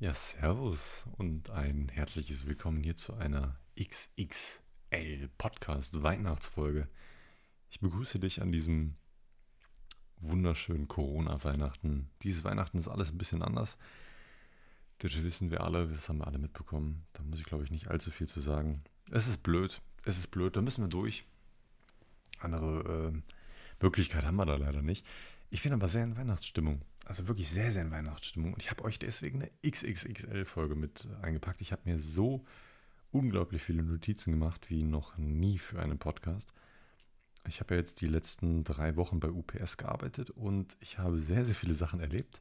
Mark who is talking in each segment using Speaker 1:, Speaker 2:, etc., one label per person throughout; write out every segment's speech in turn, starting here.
Speaker 1: Ja, Servus und ein herzliches Willkommen hier zu einer XXL Podcast Weihnachtsfolge. Ich begrüße dich an diesem wunderschönen Corona-Weihnachten. Dieses Weihnachten ist alles ein bisschen anders. Das wissen wir alle, das haben wir alle mitbekommen. Da muss ich, glaube ich, nicht allzu viel zu sagen. Es ist blöd, es ist blöd, da müssen wir durch. Andere äh, Möglichkeit haben wir da leider nicht. Ich bin aber sehr in Weihnachtsstimmung. Also wirklich sehr, sehr in Weihnachtsstimmung. Und ich habe euch deswegen eine XXXL-Folge mit eingepackt. Ich habe mir so unglaublich viele Notizen gemacht wie noch nie für einen Podcast. Ich habe ja jetzt die letzten drei Wochen bei UPS gearbeitet und ich habe sehr, sehr viele Sachen erlebt.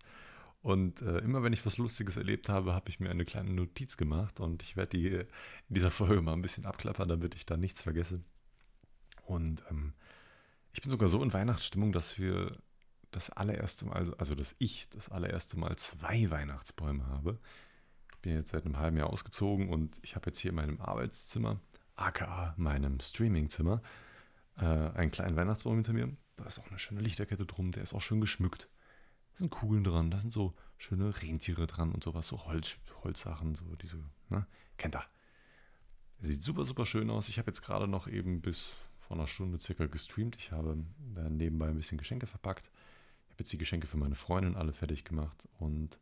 Speaker 1: Und äh, immer wenn ich was Lustiges erlebt habe, habe ich mir eine kleine Notiz gemacht und ich werde die in dieser Folge mal ein bisschen abklappern, damit ich da nichts vergesse. Und ähm, ich bin sogar so in Weihnachtsstimmung, dass wir das allererste Mal, also dass ich das allererste Mal zwei Weihnachtsbäume habe. Ich bin jetzt seit einem halben Jahr ausgezogen und ich habe jetzt hier in meinem Arbeitszimmer, aka meinem Streamingzimmer, äh, einen kleinen Weihnachtsbaum hinter mir. Da ist auch eine schöne Lichterkette drum, der ist auch schön geschmückt. Da sind Kugeln dran, da sind so schöne Rentiere dran und sowas, so Holz, Holzsachen, so diese, ne? Kennt ihr. Sieht super, super schön aus. Ich habe jetzt gerade noch eben bis vor einer Stunde circa gestreamt. Ich habe da nebenbei ein bisschen Geschenke verpackt die Geschenke für meine Freundin alle fertig gemacht und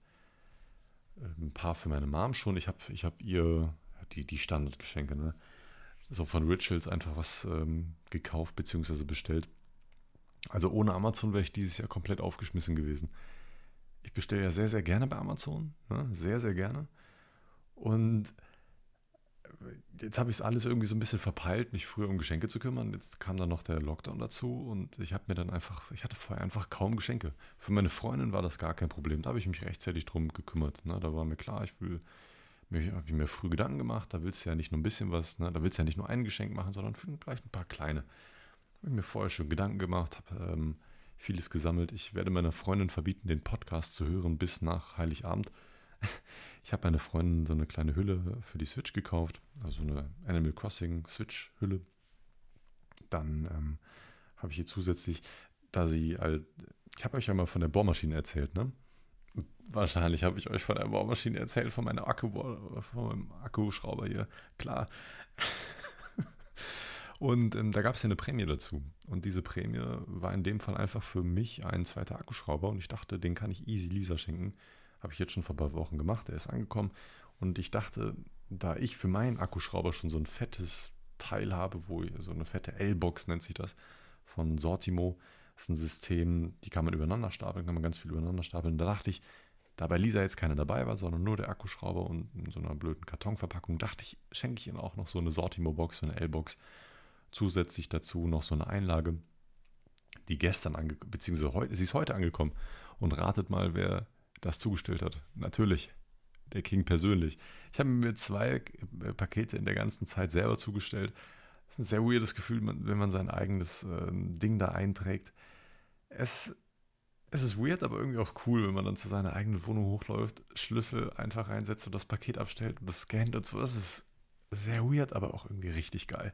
Speaker 1: äh, ein paar für meine Mom schon. Ich habe ich hab ihr die, die Standardgeschenke, ne? So von Rituals einfach was ähm, gekauft bzw. bestellt. Also ohne Amazon wäre ich dieses Jahr komplett aufgeschmissen gewesen. Ich bestelle ja sehr, sehr gerne bei Amazon. Ne? Sehr, sehr gerne. Und jetzt habe ich es alles irgendwie so ein bisschen verpeilt, mich früher um Geschenke zu kümmern. Jetzt kam dann noch der Lockdown dazu und ich habe mir dann einfach, ich hatte vorher einfach kaum Geschenke. Für meine Freundin war das gar kein Problem. Da habe ich mich rechtzeitig drum gekümmert. Ne? Da war mir klar, ich will, mir, habe ich mir früh Gedanken gemacht. Da willst du ja nicht nur ein bisschen was, ne? da willst du ja nicht nur ein Geschenk machen, sondern vielleicht ein paar kleine. Habe ich mir vorher schon Gedanken gemacht, habe ähm, vieles gesammelt. Ich werde meiner Freundin verbieten, den Podcast zu hören bis nach Heiligabend. Ich habe meiner Freundin so eine kleine Hülle für die Switch gekauft, also eine Animal Crossing Switch Hülle. Dann ähm, habe ich hier zusätzlich, da sie halt, ich habe euch ja mal von der Bohrmaschine erzählt, ne? Wahrscheinlich habe ich euch von der Bohrmaschine erzählt, von meinem Akku, von meinem Akkuschrauber hier, klar. Und ähm, da gab es ja eine Prämie dazu. Und diese Prämie war in dem Fall einfach für mich ein zweiter Akkuschrauber. Und ich dachte, den kann ich easy Lisa schenken. Habe ich jetzt schon vor ein paar Wochen gemacht. Der ist angekommen. Und ich dachte, da ich für meinen Akkuschrauber schon so ein fettes Teil habe, wo so eine fette L-Box nennt sich das, von Sortimo, das ist ein System, die kann man übereinander stapeln, kann man ganz viel übereinander stapeln. Da dachte ich, da bei Lisa jetzt keiner dabei war, sondern nur der Akkuschrauber und in so einer blöden Kartonverpackung, dachte ich, schenke ich ihr auch noch so eine Sortimo-Box, so eine L-Box. Zusätzlich dazu noch so eine Einlage, die gestern angekommen, beziehungsweise heute, sie ist heute angekommen. Und ratet mal, wer das zugestellt hat. Natürlich, der King persönlich. Ich habe mir zwei Pakete in der ganzen Zeit selber zugestellt. Das ist ein sehr weirdes Gefühl, wenn man sein eigenes äh, Ding da einträgt. Es, es ist weird, aber irgendwie auch cool, wenn man dann zu seiner eigenen Wohnung hochläuft, Schlüssel einfach reinsetzt und das Paket abstellt und das scannt und so. Das ist sehr weird, aber auch irgendwie richtig geil.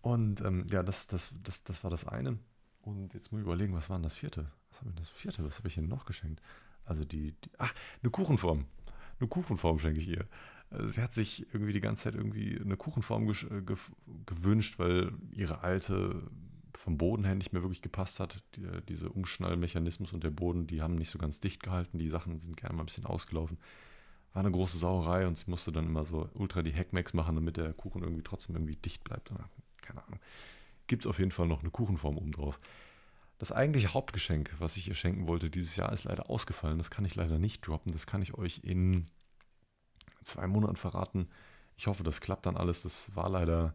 Speaker 1: Und ähm, ja, das, das, das, das war das eine. Und jetzt muss ich überlegen, was war denn das vierte? Was habe ich das vierte? Was habe ich ihr noch geschenkt? Also die, die, ach, eine Kuchenform. Eine Kuchenform schenke ich ihr. Also sie hat sich irgendwie die ganze Zeit irgendwie eine Kuchenform äh, gewünscht, weil ihre alte vom Boden her nicht mehr wirklich gepasst hat. Die, diese Umschnallmechanismus und der Boden, die haben nicht so ganz dicht gehalten. Die Sachen sind gerne mal ein bisschen ausgelaufen. War eine große Sauerei und sie musste dann immer so ultra die Hackmacks machen, damit der Kuchen irgendwie trotzdem irgendwie dicht bleibt. Keine Ahnung gibt es auf jeden Fall noch eine Kuchenform oben drauf. Das eigentliche Hauptgeschenk, was ich ihr schenken wollte dieses Jahr, ist leider ausgefallen. Das kann ich leider nicht droppen. Das kann ich euch in zwei Monaten verraten. Ich hoffe, das klappt dann alles. Das war leider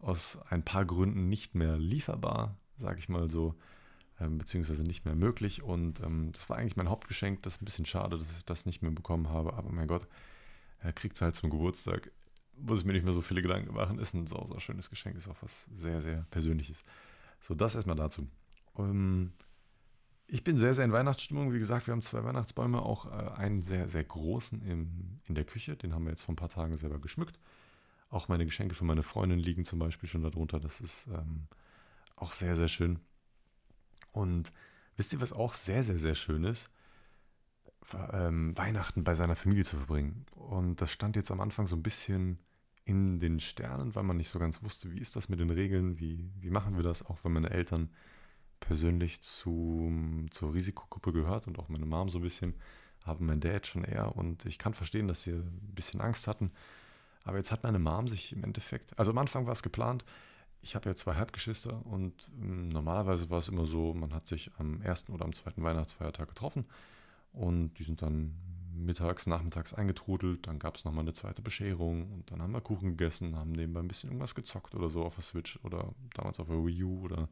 Speaker 1: aus ein paar Gründen nicht mehr lieferbar, sage ich mal so, ähm, beziehungsweise nicht mehr möglich. Und ähm, das war eigentlich mein Hauptgeschenk. Das ist ein bisschen schade, dass ich das nicht mehr bekommen habe. Aber mein Gott, er kriegt es halt zum Geburtstag muss ich mir nicht mehr so viele Gedanken machen. Ist ein sau, sau schönes Geschenk, ist auch was sehr, sehr Persönliches. So, das erstmal dazu. Um, ähm, ich bin sehr, sehr in Weihnachtsstimmung. Wie gesagt, wir haben zwei Weihnachtsbäume, auch äh, einen sehr, sehr großen im, in der Küche. Den haben wir jetzt vor ein paar Tagen selber geschmückt. Auch meine Geschenke für meine Freundin liegen zum Beispiel schon darunter. Das ist ähm, auch sehr, sehr schön. Und wisst ihr, was auch sehr, sehr, sehr schön ist? ähm, Weihnachten bei seiner Familie zu verbringen. Und das stand jetzt am Anfang so ein bisschen in den Sternen, weil man nicht so ganz wusste, wie ist das mit den Regeln, wie, wie machen wir das, auch wenn meine Eltern persönlich zu, zur Risikogruppe gehört und auch meine Mom so ein bisschen, haben mein Dad schon eher und ich kann verstehen, dass sie ein bisschen Angst hatten. Aber jetzt hat meine Mom sich im Endeffekt, also am Anfang war es geplant, ich habe ja zwei Halbgeschwister und ähm, normalerweise war es immer so, man hat sich am ersten oder am zweiten Weihnachtsfeiertag getroffen und die sind dann mittags, nachmittags eingetrudelt. Dann gab es nochmal eine zweite Bescherung und dann haben wir Kuchen gegessen, haben nebenbei ein bisschen irgendwas gezockt oder so auf der Switch oder damals auf der Wii U oder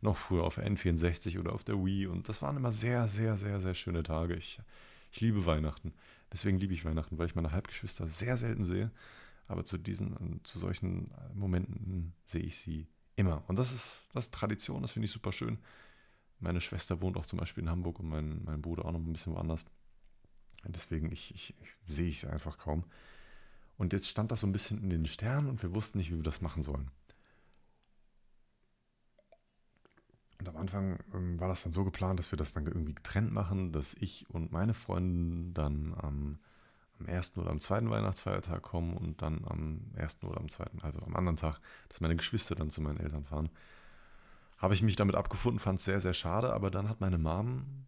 Speaker 1: noch früher auf der N64 oder auf der Wii. Und das waren immer sehr, sehr, sehr, sehr schöne Tage. Ich, ich liebe Weihnachten. Deswegen liebe ich Weihnachten, weil ich meine Halbgeschwister sehr selten sehe. Aber zu diesen, zu solchen Momenten sehe ich sie immer. Und das ist, das ist Tradition, das finde ich super schön. Meine Schwester wohnt auch zum Beispiel in Hamburg und mein, mein Bruder auch noch ein bisschen woanders. Deswegen ich, ich, ich sehe ich es einfach kaum. Und jetzt stand das so ein bisschen in den Sternen und wir wussten nicht, wie wir das machen sollen. Und am Anfang ähm, war das dann so geplant, dass wir das dann irgendwie getrennt machen, dass ich und meine Freundin dann am, am ersten oder am zweiten Weihnachtsfeiertag kommen und dann am ersten oder am zweiten, also am anderen Tag, dass meine Geschwister dann zu meinen Eltern fahren. Habe ich mich damit abgefunden, fand es sehr, sehr schade, aber dann hat meine Mom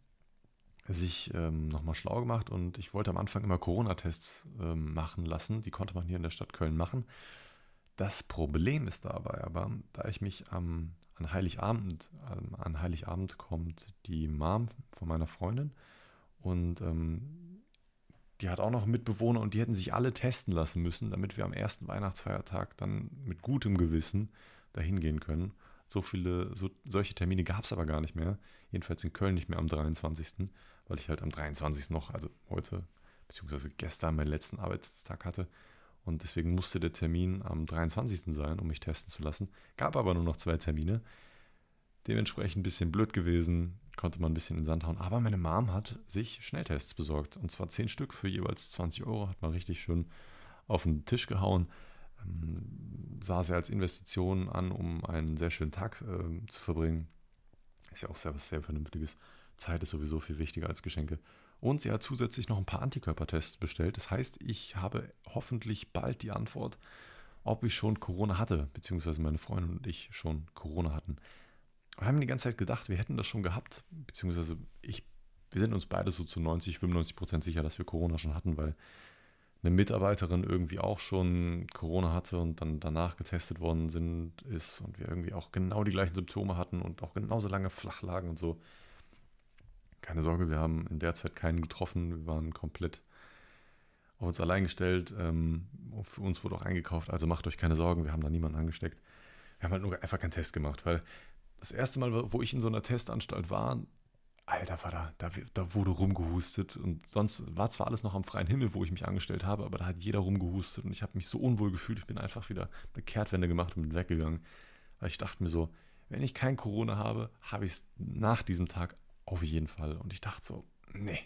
Speaker 1: sich ähm, nochmal schlau gemacht und ich wollte am Anfang immer Corona-Tests ähm, machen lassen. Die konnte man hier in der Stadt Köln machen. Das Problem ist dabei aber, da ich mich am, an Heiligabend, ähm, an Heiligabend kommt die Mom von meiner Freundin und ähm, die hat auch noch Mitbewohner und die hätten sich alle testen lassen müssen, damit wir am ersten Weihnachtsfeiertag dann mit gutem Gewissen dahin gehen können. So viele, so, solche Termine gab es aber gar nicht mehr. Jedenfalls in Köln nicht mehr am 23 weil ich halt am 23. noch, also heute, beziehungsweise gestern meinen letzten Arbeitstag hatte. Und deswegen musste der Termin am 23. sein, um mich testen zu lassen. Gab aber nur noch zwei Termine. Dementsprechend ein bisschen blöd gewesen, konnte man ein bisschen in den Sand hauen. Aber meine Mom hat sich Schnelltests besorgt. Und zwar zehn Stück für jeweils 20 Euro. Hat man richtig schön auf den Tisch gehauen. Ähm, sah sie als Investition an, um einen sehr schönen Tag äh, zu verbringen. Ist ja auch sehr was sehr Vernünftiges. Zeit ist sowieso viel wichtiger als Geschenke. Und sie hat zusätzlich noch ein paar Antikörpertests bestellt. Das heißt, ich habe hoffentlich bald die Antwort, ob ich schon Corona hatte, beziehungsweise meine Freundin und ich schon Corona hatten. Wir haben die ganze Zeit gedacht, wir hätten das schon gehabt, beziehungsweise ich, wir sind uns beide so zu 90, 95 Prozent sicher, dass wir Corona schon hatten, weil eine Mitarbeiterin irgendwie auch schon Corona hatte und dann danach getestet worden sind, ist und wir irgendwie auch genau die gleichen Symptome hatten und auch genauso lange flach lagen und so keine Sorge, wir haben in der Zeit keinen getroffen. Wir waren komplett auf uns allein gestellt. Ähm, für uns wurde auch eingekauft, also macht euch keine Sorgen, wir haben da niemanden angesteckt. Wir haben halt nur einfach keinen Test gemacht, weil das erste Mal, wo ich in so einer Testanstalt war, Alter, war da, da, da wurde rumgehustet und sonst war zwar alles noch am freien Himmel, wo ich mich angestellt habe, aber da hat jeder rumgehustet und ich habe mich so unwohl gefühlt, ich bin einfach wieder eine Kehrtwende gemacht und bin weggegangen, weil ich dachte mir so, wenn ich kein Corona habe, habe ich es nach diesem Tag auf jeden Fall. Und ich dachte so, nee.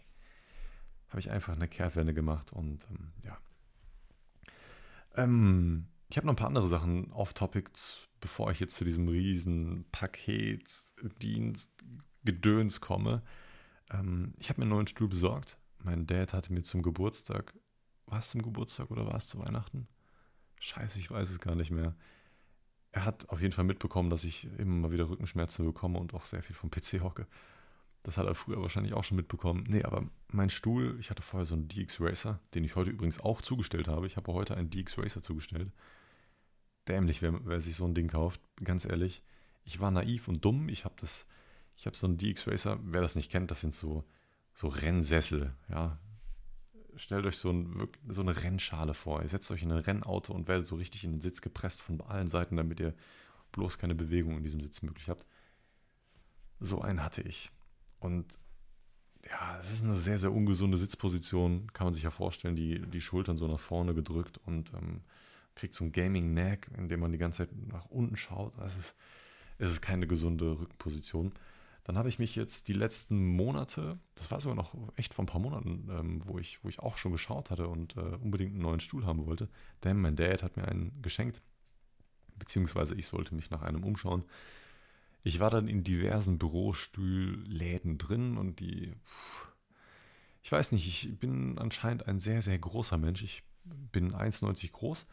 Speaker 1: Habe ich einfach eine Kehrtwende gemacht und ähm, ja. Ähm, ich habe noch ein paar andere Sachen off-topic, bevor ich jetzt zu diesem riesen Paketdienst Gedöns komme. Ähm, ich habe mir einen neuen Stuhl besorgt. Mein Dad hatte mir zum Geburtstag, war es zum Geburtstag oder war es zu Weihnachten? Scheiße, ich weiß es gar nicht mehr. Er hat auf jeden Fall mitbekommen, dass ich immer mal wieder Rückenschmerzen bekomme und auch sehr viel vom PC hocke. Das hat er früher wahrscheinlich auch schon mitbekommen. Nee, aber mein Stuhl, ich hatte vorher so einen DX Racer, den ich heute übrigens auch zugestellt habe. Ich habe heute einen DX Racer zugestellt. Dämlich, wer, wer sich so ein Ding kauft, ganz ehrlich. Ich war naiv und dumm. Ich habe das, ich habe so einen DX Racer, wer das nicht kennt, das sind so, so Rennsessel, ja. Stellt euch so, ein, so eine Rennschale vor. Ihr setzt euch in ein Rennauto und werdet so richtig in den Sitz gepresst von allen Seiten, damit ihr bloß keine Bewegung in diesem Sitz möglich habt. So einen hatte ich. Und ja, es ist eine sehr, sehr ungesunde Sitzposition, kann man sich ja vorstellen, die, die Schultern so nach vorne gedrückt und ähm, kriegt so ein Gaming-Neck, in dem man die ganze Zeit nach unten schaut. Es ist, es ist keine gesunde Rückenposition. Dann habe ich mich jetzt die letzten Monate, das war sogar noch echt vor ein paar Monaten, ähm, wo, ich, wo ich auch schon geschaut hatte und äh, unbedingt einen neuen Stuhl haben wollte, denn mein Dad hat mir einen geschenkt, beziehungsweise ich sollte mich nach einem umschauen. Ich war dann in diversen Bürostühlläden drin und die, Ich weiß nicht, ich bin anscheinend ein sehr, sehr großer Mensch. Ich bin 1,90 groß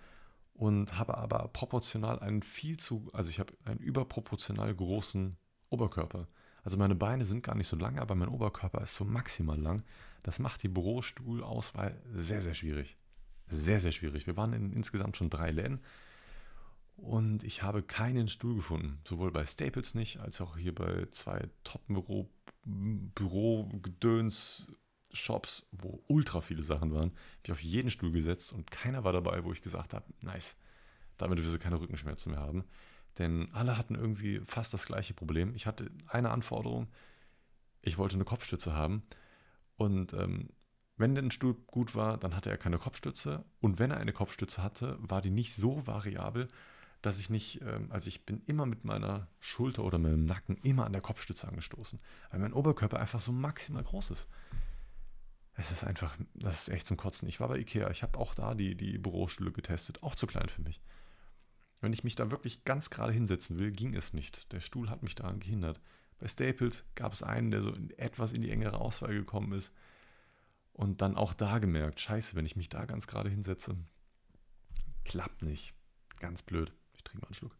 Speaker 1: und habe aber proportional einen viel zu, also ich habe einen überproportional großen Oberkörper. Also meine Beine sind gar nicht so lang, aber mein Oberkörper ist so maximal lang. Das macht die Bürostuhlauswahl sehr, sehr schwierig. Sehr, sehr schwierig. Wir waren in insgesamt schon drei Läden und ich habe keinen Stuhl gefunden. Sowohl bei Staples nicht, als auch hier bei zwei Top-Büro, Büro-Gedöns, Shops, wo ultra viele Sachen waren, habe ich auf jeden Stuhl gesetzt und keiner war dabei, wo ich gesagt habe, nice, damit wirst du keine Rückenschmerzen mehr haben. Denn alle hatten irgendwie fast das gleiche Problem. Ich hatte eine Anforderung, ich wollte eine Kopfstütze haben und ähm, wenn der Stuhl gut war, dann hatte er keine Kopfstütze und wenn er eine Kopfstütze hatte, war die nicht so variabel, dass ich nicht, ähm, also ich bin immer mit meiner Schulter oder meinem Nacken immer an der Kopfstütze angestoßen, weil mein Oberkörper einfach so maximal groß ist. Es ist einfach, das ist echt zum Kotzen. Ich war bei Ikea, ich habe auch da die, die Bürostühle getestet, auch zu klein für mich. Wenn ich mich da wirklich ganz gerade hinsetzen will, ging es nicht. Der Stuhl hat mich daran gehindert. Bei Staples gab es einen, der so etwas in die engere Auswahl gekommen ist. Und dann auch da gemerkt, scheiße, wenn ich mich da ganz gerade hinsetze, klappt nicht. Ganz blöd. Ich trinke mal einen Schluck.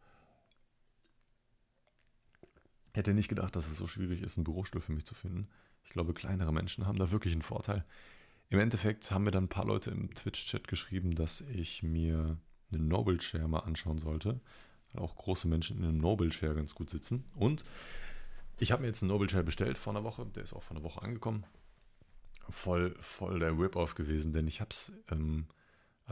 Speaker 1: Hätte nicht gedacht, dass es so schwierig ist, einen Bürostuhl für mich zu finden. Ich glaube, kleinere Menschen haben da wirklich einen Vorteil. Im Endeffekt haben mir dann ein paar Leute im Twitch-Chat geschrieben, dass ich mir eine Noble Chair mal anschauen sollte. Weil auch große Menschen in einem Noble Chair ganz gut sitzen. Und ich habe mir jetzt einen Noble Chair bestellt vor einer Woche. Der ist auch vor einer Woche angekommen. Voll, voll der Rip-Off gewesen, denn ich habe es ähm,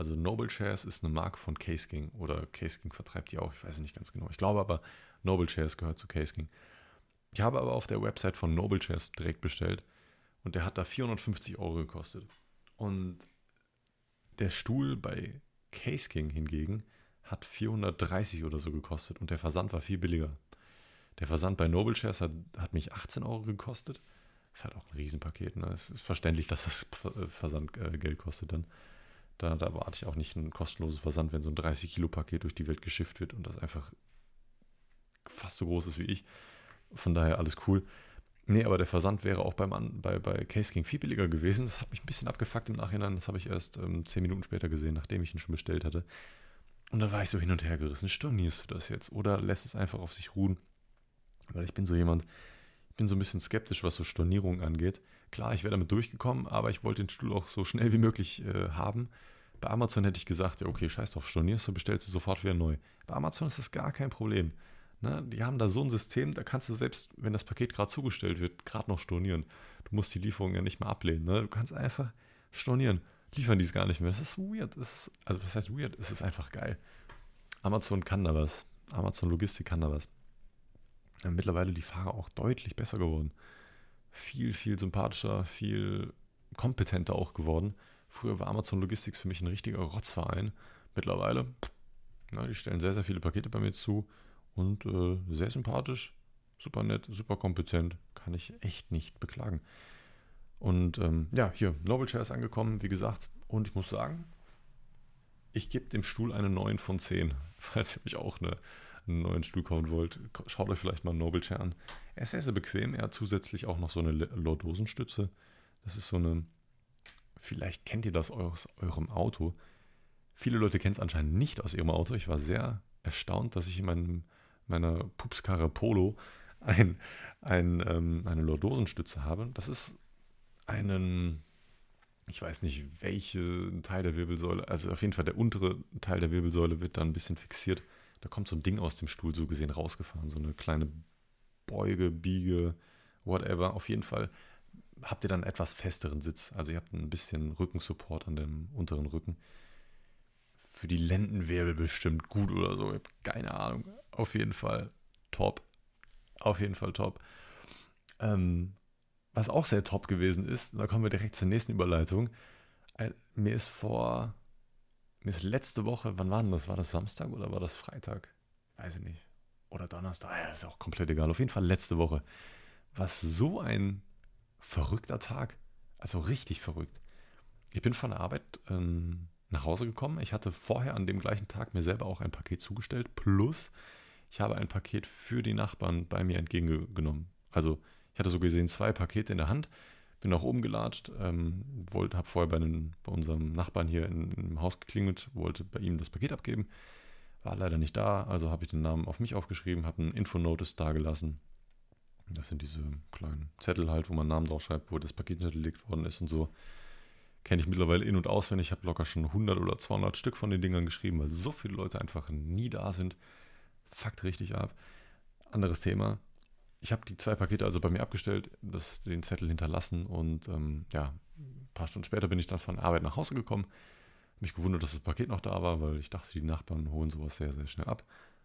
Speaker 1: also Noble Shares ist eine Marke von Case King oder Case King vertreibt die auch, ich weiß nicht ganz genau. Ich glaube aber, Noble Shares gehört zu Case King. Ich habe aber auf der Website von Noble Shares direkt bestellt und der hat da 450 Euro gekostet. Und der Stuhl bei Case King hingegen hat 430 oder so gekostet und der Versand war viel billiger. Der Versand bei Noble Shares hat, hat mich 18 Euro gekostet. Ist halt auch ein Riesenpaket. Ne? Es ist verständlich, dass das Versandgeld äh, kostet dann. Da, da erwarte ich auch nicht ein kostenloses Versand, wenn so ein 30-Kilo-Paket durch die Welt geschifft wird und das einfach fast so groß ist wie ich. Von daher alles cool. Nee, aber der Versand wäre auch beim, bei, bei Case King viel billiger gewesen. Das hat mich ein bisschen abgefuckt im Nachhinein. Das habe ich erst ähm, zehn Minuten später gesehen, nachdem ich ihn schon bestellt hatte. Und da war ich so hin und her gerissen. Stornierst du das jetzt oder lässt es einfach auf sich ruhen? Weil ich bin so jemand, ich bin so ein bisschen skeptisch, was so Stornierungen angeht. Klar, ich wäre damit durchgekommen, aber ich wollte den Stuhl auch so schnell wie möglich äh, haben. Bei Amazon hätte ich gesagt, ja, okay, scheiß drauf, stornierst du, bestellst du sofort wieder neu. Bei Amazon ist das gar kein Problem. Ne? Die haben da so ein System, da kannst du selbst, wenn das Paket gerade zugestellt wird, gerade noch stornieren. Du musst die Lieferung ja nicht mehr ablehnen. Ne? Du kannst einfach stornieren. Liefern die es gar nicht mehr. Das ist weird. Das ist, also, was heißt weird? Es ist einfach geil. Amazon kann da was. Amazon Logistik kann da was. Ja, mittlerweile die Fahrer auch deutlich besser geworden. Viel, viel sympathischer, viel kompetenter auch geworden. Früher war Amazon Logistics für mich ein richtiger Rotzverein. Mittlerweile, na, die stellen sehr, sehr viele Pakete bei mir zu und äh, sehr sympathisch, super nett, super kompetent. Kann ich echt nicht beklagen. Und ähm, ja, hier, Noble Chair ist angekommen, wie gesagt. Und ich muss sagen, ich gebe dem Stuhl eine 9 von 10. Falls ihr euch auch eine, einen neuen Stuhl kaufen wollt, schaut euch vielleicht mal einen Noble Chair an. Er ist sehr, sehr bequem. Er hat zusätzlich auch noch so eine Lordosenstütze. Das ist so eine Vielleicht kennt ihr das aus eurem Auto. Viele Leute kennen es anscheinend nicht aus ihrem Auto. Ich war sehr erstaunt, dass ich in meinem, meiner Pupskarre Polo ein, ein, ähm, eine Lordosenstütze habe. Das ist einen, ich weiß nicht, welche Teil der Wirbelsäule, also auf jeden Fall der untere Teil der Wirbelsäule wird da ein bisschen fixiert. Da kommt so ein Ding aus dem Stuhl so gesehen rausgefahren, so eine kleine Beuge, Biege, whatever. Auf jeden Fall habt ihr dann etwas festeren Sitz. Also ihr habt ein bisschen Rückensupport an dem unteren Rücken. Für die Lendenwirbel bestimmt gut oder so. Ich habe keine Ahnung. Auf jeden Fall top. Auf jeden Fall top. Ähm, was auch sehr top gewesen ist, da kommen wir direkt zur nächsten Überleitung. Mir ist vor, mir ist letzte Woche, wann war denn das? War das Samstag oder war das Freitag? Weiß ich nicht. Oder Donnerstag, ja, ist auch komplett egal. Auf jeden Fall letzte Woche. Was so ein verrückter Tag. Also richtig verrückt. Ich bin von der Arbeit ähm, nach Hause gekommen. Ich hatte vorher an dem gleichen Tag mir selber auch ein Paket zugestellt. Plus, ich habe ein Paket für die Nachbarn bei mir entgegengenommen. Also, ich hatte so gesehen zwei Pakete in der Hand. Bin nach oben gelatscht, ähm, habe vorher bei, einen, bei unserem Nachbarn hier in, im Haus geklingelt, wollte bei ihm das Paket abgeben. War leider nicht da, also habe ich den Namen auf mich aufgeschrieben, habe einen Infonotice dagelassen. Das sind diese kleinen Zettel halt, wo man Namen draufschreibt, wo das Paket hinterlegt worden ist und so. Kenne ich mittlerweile in- und auswendig. Ich habe locker schon 100 oder 200 Stück von den Dingern geschrieben, weil so viele Leute einfach nie da sind. Fuckt richtig ab. Anderes Thema ich habe die zwei Pakete also bei mir abgestellt, das, den Zettel hinterlassen und ähm, ja, ein paar Stunden später bin ich dann von Arbeit nach Hause gekommen. Mich gewundert, dass das Paket noch da war, weil ich dachte, die Nachbarn holen sowas sehr, sehr schnell ab.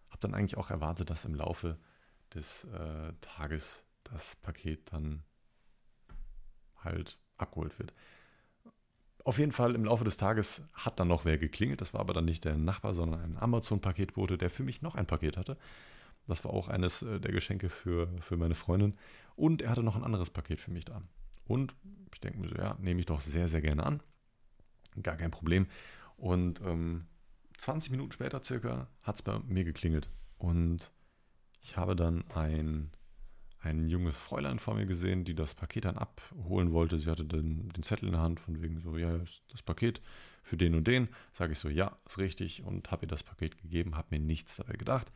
Speaker 1: Habe dann eigentlich auch erwartet, dass im Laufe des äh, Tages das Paket dann halt abgeholt wird. Auf jeden Fall im Laufe des Tages hat dann noch wer geklingelt. Das war aber dann nicht der Nachbar, sondern ein Amazon-Paketbote, der für mich noch ein Paket hatte. Das war auch eines äh, der Geschenke für, für meine Freundin. Und er hatte noch ein anderes Paket für mich da. Und ich denke mir so, ja, nehme ich doch sehr, sehr gerne an. Gar kein Problem. Und ähm, 20 Minuten später circa hat es bei mir geklingelt. Und ich habe dann ein, ein junges Fräulein vor mir gesehen, die das Paket dann abholen wollte. Sie hatte den, den Zettel in der Hand, von wegen so, ja, das Paket für den und den. Sage ich so, ja, ist richtig. Und habe ihr das Paket gegeben, habe mir nichts dabei gedacht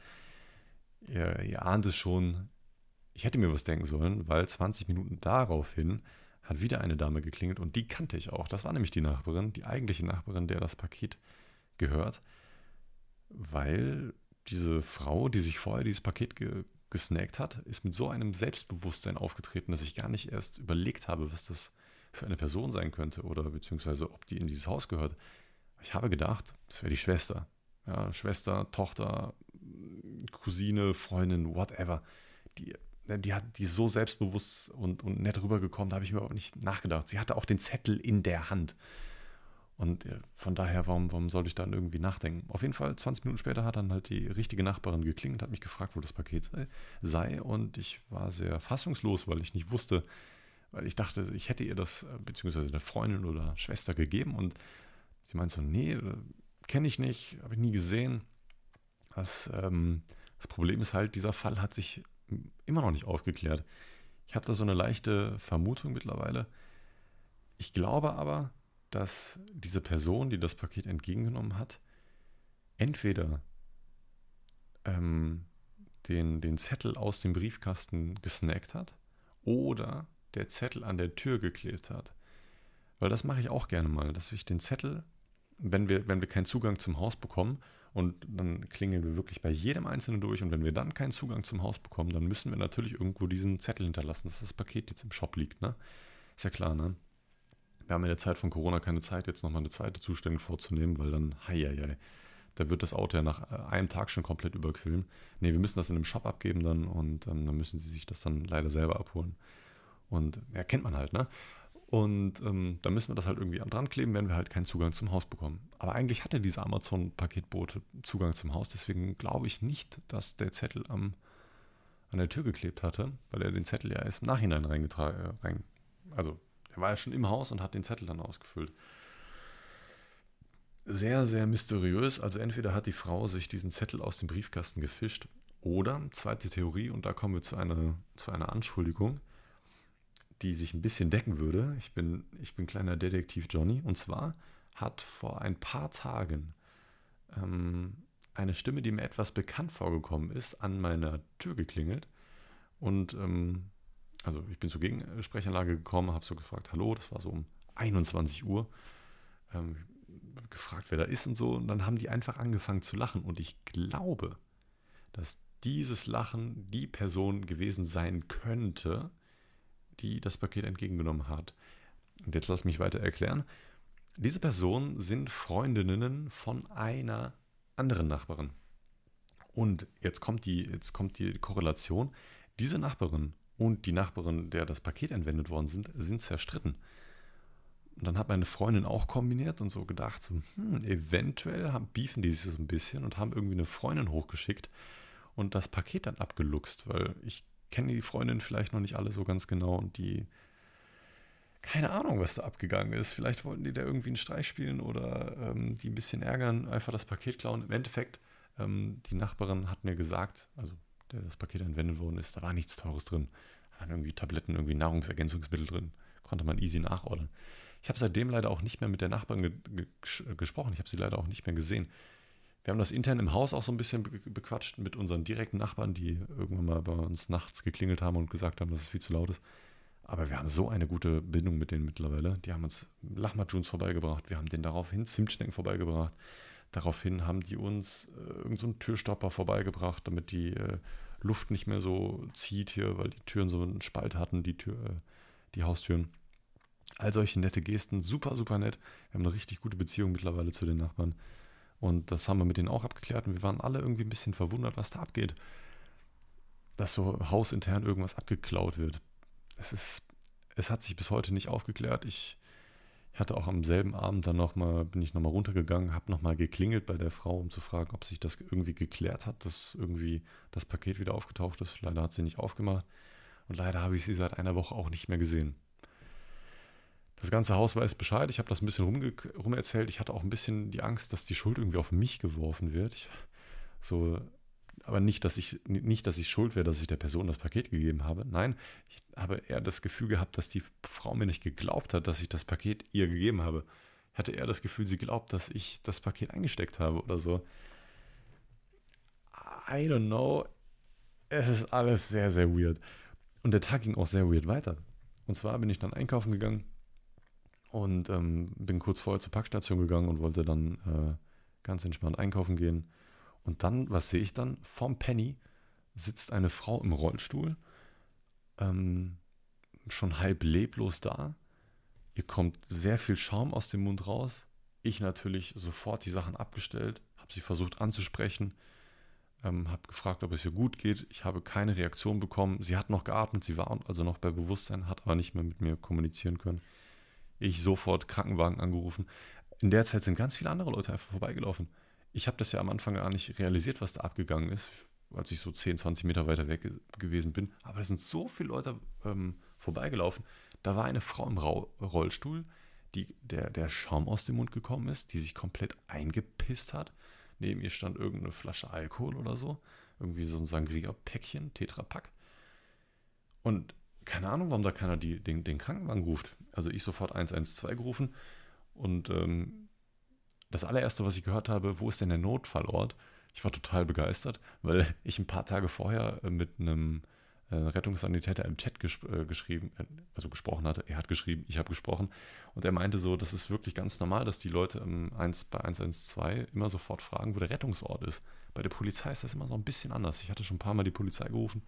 Speaker 1: ihr, ihr ahnt es schon, ich hätte mir was denken sollen, weil 20 Minuten daraufhin hat wieder eine Dame geklingelt und die kannte ich auch. Das war nämlich die Nachbarin, die eigentliche Nachbarin, der das Paket gehört, weil diese Frau, die sich vorher dieses Paket ge gesnackt hat, ist mit so einem Selbstbewusstsein aufgetreten, dass ich gar nicht erst überlegt habe, was das für eine Person sein könnte oder beziehungsweise ob die in dieses Haus gehört. Ich habe gedacht, das wäre die Schwester. Ja, Schwester, Tochter, Cousine, Freundin, whatever, die, die, hat, die ist so selbstbewusst und, und nett rübergekommen, da habe ich mir auch nicht nachgedacht. Sie hatte auch den Zettel in der Hand. Und äh, von daher, warum, warum soll ich dann irgendwie nachdenken? Auf jeden Fall, 20 Minuten später hat dann halt die richtige Nachbarin geklingelt, hat mich gefragt, wo das Paket sei. Und ich war sehr fassungslos, weil ich nicht wusste, weil ich dachte, ich hätte ihr das, äh, beziehungsweise eine Freundin oder Schwester gegeben. Und sie meinte so, nee, äh, kenne ich nicht, habe ich nie gesehen. Das, ähm, das Problem ist halt, dieser Fall hat sich immer noch nicht aufgeklärt. Ich habe da so eine leichte Vermutung mittlerweile. Ich glaube aber, dass diese Person, die das Paket entgegengenommen hat, entweder ähm, den, den Zettel aus dem Briefkasten gesnackt hat oder der Zettel an der Tür geklebt hat. Weil das mache ich auch gerne mal, dass ich den Zettel, wenn wir, wenn wir keinen Zugang zum Haus bekommen, und dann klingeln wir wirklich bei jedem Einzelnen durch. Und wenn wir dann keinen Zugang zum Haus bekommen, dann müssen wir natürlich irgendwo diesen Zettel hinterlassen, dass das Paket jetzt im Shop liegt. Ne? Ist ja klar, ne? Wir haben in der Zeit von Corona keine Zeit, jetzt nochmal eine zweite Zustellung vorzunehmen, weil dann, hei, hei, hei, da wird das Auto ja nach äh, einem Tag schon komplett überquillen. Ne, wir müssen das in einem Shop abgeben dann und ähm, dann müssen sie sich das dann leider selber abholen. Und ja, kennt man halt, ne? Und ähm, da müssen wir das halt irgendwie dran kleben, wenn wir halt keinen Zugang zum Haus bekommen. Aber eigentlich hatte dieser Amazon-Paketbote Zugang zum Haus, deswegen glaube ich nicht, dass der Zettel am, an der Tür geklebt hatte, weil er den Zettel ja erst im Nachhinein reingetragen äh, rein, Also er war ja schon im Haus und hat den Zettel dann ausgefüllt. Sehr, sehr mysteriös. Also entweder hat die Frau sich diesen Zettel aus dem Briefkasten gefischt oder, zweite Theorie, und da kommen wir zu einer, zu einer Anschuldigung, die sich ein bisschen decken würde. Ich bin, ich bin kleiner Detektiv Johnny. Und zwar hat vor ein paar Tagen ähm, eine Stimme, die mir etwas bekannt vorgekommen ist, an meiner Tür geklingelt. Und ähm, also ich bin zur Gegensprechanlage gekommen, habe so gefragt, hallo, das war so um 21 Uhr. Ähm, gefragt, wer da ist und so. Und dann haben die einfach angefangen zu lachen. Und ich glaube, dass dieses Lachen die Person gewesen sein könnte, die das Paket entgegengenommen hat. Und jetzt lass mich weiter erklären. Diese Personen sind Freundinnen von einer anderen Nachbarin. Und jetzt kommt die, jetzt kommt die Korrelation. Diese Nachbarin und die Nachbarin, der das Paket entwendet worden sind, sind zerstritten. Und dann hat meine Freundin auch kombiniert und so gedacht, so, hm, eventuell haben, beefen die sich so ein bisschen und haben irgendwie eine Freundin hochgeschickt und das Paket dann abgeluchst, weil ich kenne die Freundin vielleicht noch nicht alle so ganz genau und die, keine Ahnung, was da abgegangen ist. Vielleicht wollten die da irgendwie einen Streich spielen oder ähm, die ein bisschen ärgern, einfach das Paket klauen. Im Endeffekt, ähm, die Nachbarin hat mir gesagt, also das Paket entwendet worden ist, da war nichts Teures drin. Da waren irgendwie Tabletten, irgendwie Nahrungsergänzungsmittel drin. konnte man easy nachordern. Ich habe seitdem leider auch nicht mehr mit der Nachbarn ge ge gesprochen. Ich habe sie leider auch nicht mehr gesehen. Wir haben das intern im Haus auch so ein bisschen be bequatscht mit unseren direkten Nachbarn, die irgendwann mal bei uns nachts geklingelt haben und gesagt haben, dass es viel zu laut ist. Aber wir haben so eine gute Bindung mit denen mittlerweile. Die haben uns Lachmatjuns vorbeigebracht. Wir haben denen daraufhin Zimtschnecken vorbeigebracht. Daraufhin haben die uns äh, irgendeinen so Türstopper vorbeigebracht, damit die äh, Luft nicht mehr so zieht hier, weil die Türen so einen Spalt hatten, die, Tür, äh, die Haustüren. All solche nette Gesten, super, super nett. Wir haben eine richtig gute Beziehung mittlerweile zu den Nachbarn. Und das haben wir mit denen auch abgeklärt und wir waren alle irgendwie ein bisschen verwundert, was da abgeht. Dass so hausintern irgendwas abgeklaut wird. Es ist, es hat sich bis heute nicht aufgeklärt. Ich hatte auch am selben Abend dann nochmal, bin ich nochmal runtergegangen, habe nochmal geklingelt bei der Frau, um zu fragen, ob sich das irgendwie geklärt hat, dass irgendwie das Paket wieder aufgetaucht ist. Leider hat sie nicht aufgemacht. Und leider habe ich sie seit einer Woche auch nicht mehr gesehen. Das ganze Haus weiß Bescheid. Ich habe das ein bisschen rum, rum erzählt. Ich hatte auch ein bisschen die Angst, dass die Schuld irgendwie auf mich geworfen wird. Ich, so, aber nicht, dass ich nicht, dass ich schuld wäre, dass ich der Person das Paket gegeben habe. Nein, ich habe eher das Gefühl gehabt, dass die Frau mir nicht geglaubt hat, dass ich das Paket ihr gegeben habe. Hatte eher das Gefühl, sie glaubt, dass ich das Paket eingesteckt habe oder so. I don't know. Es ist alles sehr, sehr weird. Und der Tag ging auch sehr weird weiter. Und zwar bin ich dann einkaufen gegangen und ähm, bin kurz vorher zur Packstation gegangen und wollte dann äh, ganz entspannt einkaufen gehen. Und dann, was sehe ich dann? Vom Penny sitzt eine Frau im Rollstuhl, ähm, schon halb leblos da. Ihr kommt sehr viel Schaum aus dem Mund raus. Ich natürlich sofort die Sachen abgestellt, habe sie versucht anzusprechen, ähm, habe gefragt, ob es ihr gut geht. Ich habe keine Reaktion bekommen. Sie hat noch geatmet, sie war also noch bei Bewusstsein, hat aber nicht mehr mit mir kommunizieren können. Ich sofort Krankenwagen angerufen. In der Zeit sind ganz viele andere Leute einfach vorbeigelaufen. Ich habe das ja am Anfang gar nicht realisiert, was da abgegangen ist, als ich so 10, 20 Meter weiter weg gewesen bin. Aber es sind so viele Leute ähm, vorbeigelaufen. Da war eine Frau im Ra Rollstuhl, die, der, der Schaum aus dem Mund gekommen ist, die sich komplett eingepisst hat. Neben ihr stand irgendeine Flasche Alkohol oder so. Irgendwie so ein Sangria-Päckchen, Tetrapack. Und keine Ahnung, warum da keiner die, den, den Krankenwagen ruft. Also ich sofort 112 gerufen und ähm, das allererste, was ich gehört habe, wo ist denn der Notfallort? Ich war total begeistert, weil ich ein paar Tage vorher äh, mit einem äh, Rettungssanitäter im Chat ges äh, geschrieben, also gesprochen hatte. Er hat geschrieben, ich habe gesprochen. Und er meinte so, das ist wirklich ganz normal, dass die Leute im 1, bei 112 immer sofort fragen, wo der Rettungsort ist. Bei der Polizei ist das immer so ein bisschen anders. Ich hatte schon ein paar Mal die Polizei gerufen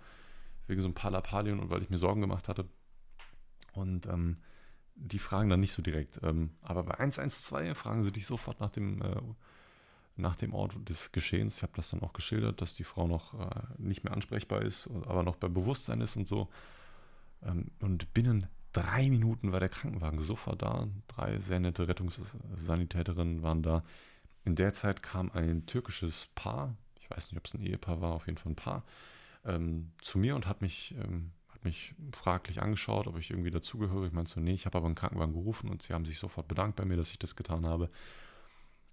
Speaker 1: wegen so ein paar Lappalien und weil ich mir Sorgen gemacht hatte. Und ähm, die fragen dann nicht so direkt. Ähm, aber bei 112 fragen sie dich sofort nach dem, äh, nach dem Ort des Geschehens. Ich habe das dann auch geschildert, dass die Frau noch äh, nicht mehr ansprechbar ist, aber noch bei Bewusstsein ist und so. Ähm, und binnen drei Minuten war der Krankenwagen sofort da. Drei sehr nette Rettungssanitäterinnen waren da. In der Zeit kam ein türkisches Paar, ich weiß nicht, ob es ein Ehepaar war, auf jeden Fall ein Paar, ähm, zu mir und hat mich, ähm, hat mich fraglich angeschaut, ob ich irgendwie dazugehöre. Ich meinte so, nee, ich habe aber einen Krankenwagen gerufen und sie haben sich sofort bedankt bei mir, dass ich das getan habe.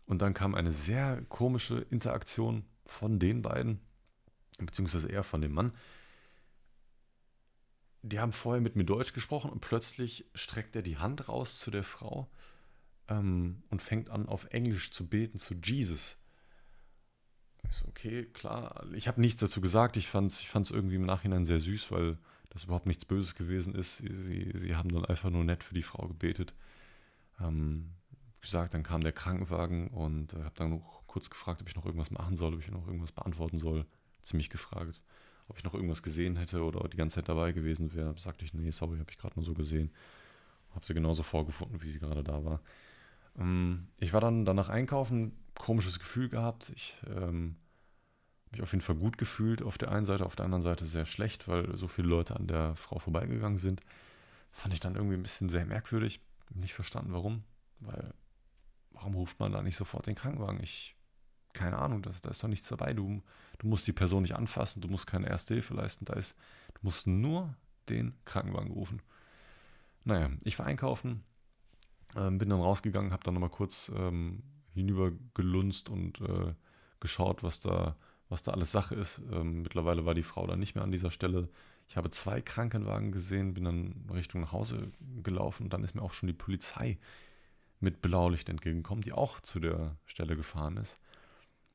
Speaker 1: Und dann kam eine sehr komische Interaktion von den beiden, beziehungsweise eher von dem Mann. Die haben vorher mit mir Deutsch gesprochen und plötzlich streckt er die Hand raus zu der Frau ähm, und fängt an, auf Englisch zu beten zu Jesus. Ich so, okay, klar. Ich habe nichts dazu gesagt. Ich fand es ich irgendwie im Nachhinein sehr süß, weil das überhaupt nichts Böses gewesen ist. Sie, sie, haben dann einfach nur nett für die Frau gebetet. Ähm, gesagt, dann kam der Krankenwagen und äh, habe dann noch kurz gefragt, ob ich noch irgendwas machen soll, ob ich noch irgendwas beantworten soll. Ziemlich gefragt, ob ich noch irgendwas gesehen hätte oder die ganze Zeit dabei gewesen wäre. Da sagte ich, nee, sorry, habe ich gerade nur so gesehen. Habe sie genauso vorgefunden, wie sie gerade da war. Ähm, ich war dann danach einkaufen, komisches Gefühl gehabt. Ich ähm, mich auf jeden Fall gut gefühlt auf der einen Seite, auf der anderen Seite sehr schlecht, weil so viele Leute an der Frau vorbeigegangen sind. Fand ich dann irgendwie ein bisschen sehr merkwürdig. Nicht verstanden, warum. Weil, warum ruft man da nicht sofort den Krankenwagen? Ich, keine Ahnung, da ist doch nichts dabei. Du, du musst die Person nicht anfassen, du musst keine Erste Hilfe leisten. Da ist, du musst nur den Krankenwagen rufen. Naja, ich war einkaufen, ähm, bin dann rausgegangen, habe dann nochmal kurz ähm, hinüber gelunzt und äh, geschaut, was da, was da alles Sache ist. Ähm, mittlerweile war die Frau dann nicht mehr an dieser Stelle. Ich habe zwei Krankenwagen gesehen, bin dann Richtung nach Hause gelaufen und dann ist mir auch schon die Polizei mit Blaulicht entgegengekommen, die auch zu der Stelle gefahren ist.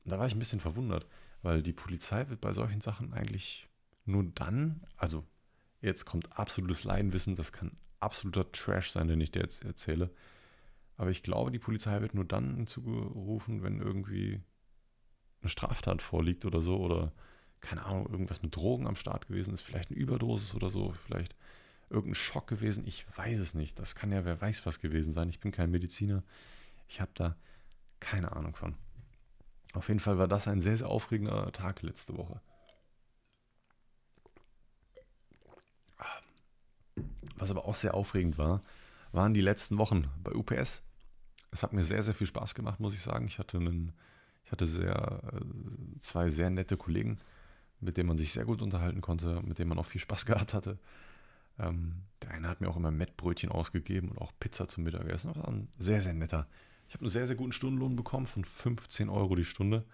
Speaker 1: Da war ich ein bisschen verwundert, weil die Polizei wird bei solchen Sachen eigentlich nur dann, also jetzt kommt absolutes Laienwissen, das kann absoluter Trash sein, den ich dir jetzt erzähle. Aber ich glaube, die Polizei wird nur dann hinzugerufen, wenn irgendwie eine Straftat vorliegt oder so oder keine Ahnung, irgendwas mit Drogen am Start gewesen ist, vielleicht eine Überdosis oder so, vielleicht irgendein Schock gewesen. Ich weiß es nicht. Das kann ja wer weiß was gewesen sein. Ich bin kein Mediziner. Ich habe da keine Ahnung von. Auf jeden Fall war das ein sehr, sehr aufregender Tag letzte Woche. Was aber auch sehr aufregend war, waren die letzten Wochen bei UPS. Es hat mir sehr, sehr viel Spaß gemacht, muss ich sagen. Ich hatte, einen, hatte sehr, zwei sehr nette Kollegen, mit denen man sich sehr gut unterhalten konnte, mit denen man auch viel Spaß gehabt hatte. Ähm, der eine hat mir auch immer Mettbrötchen ausgegeben und auch Pizza zum Mittagessen. Das war ein sehr, sehr netter. Ich habe einen sehr, sehr guten Stundenlohn bekommen von 15 Euro die Stunde.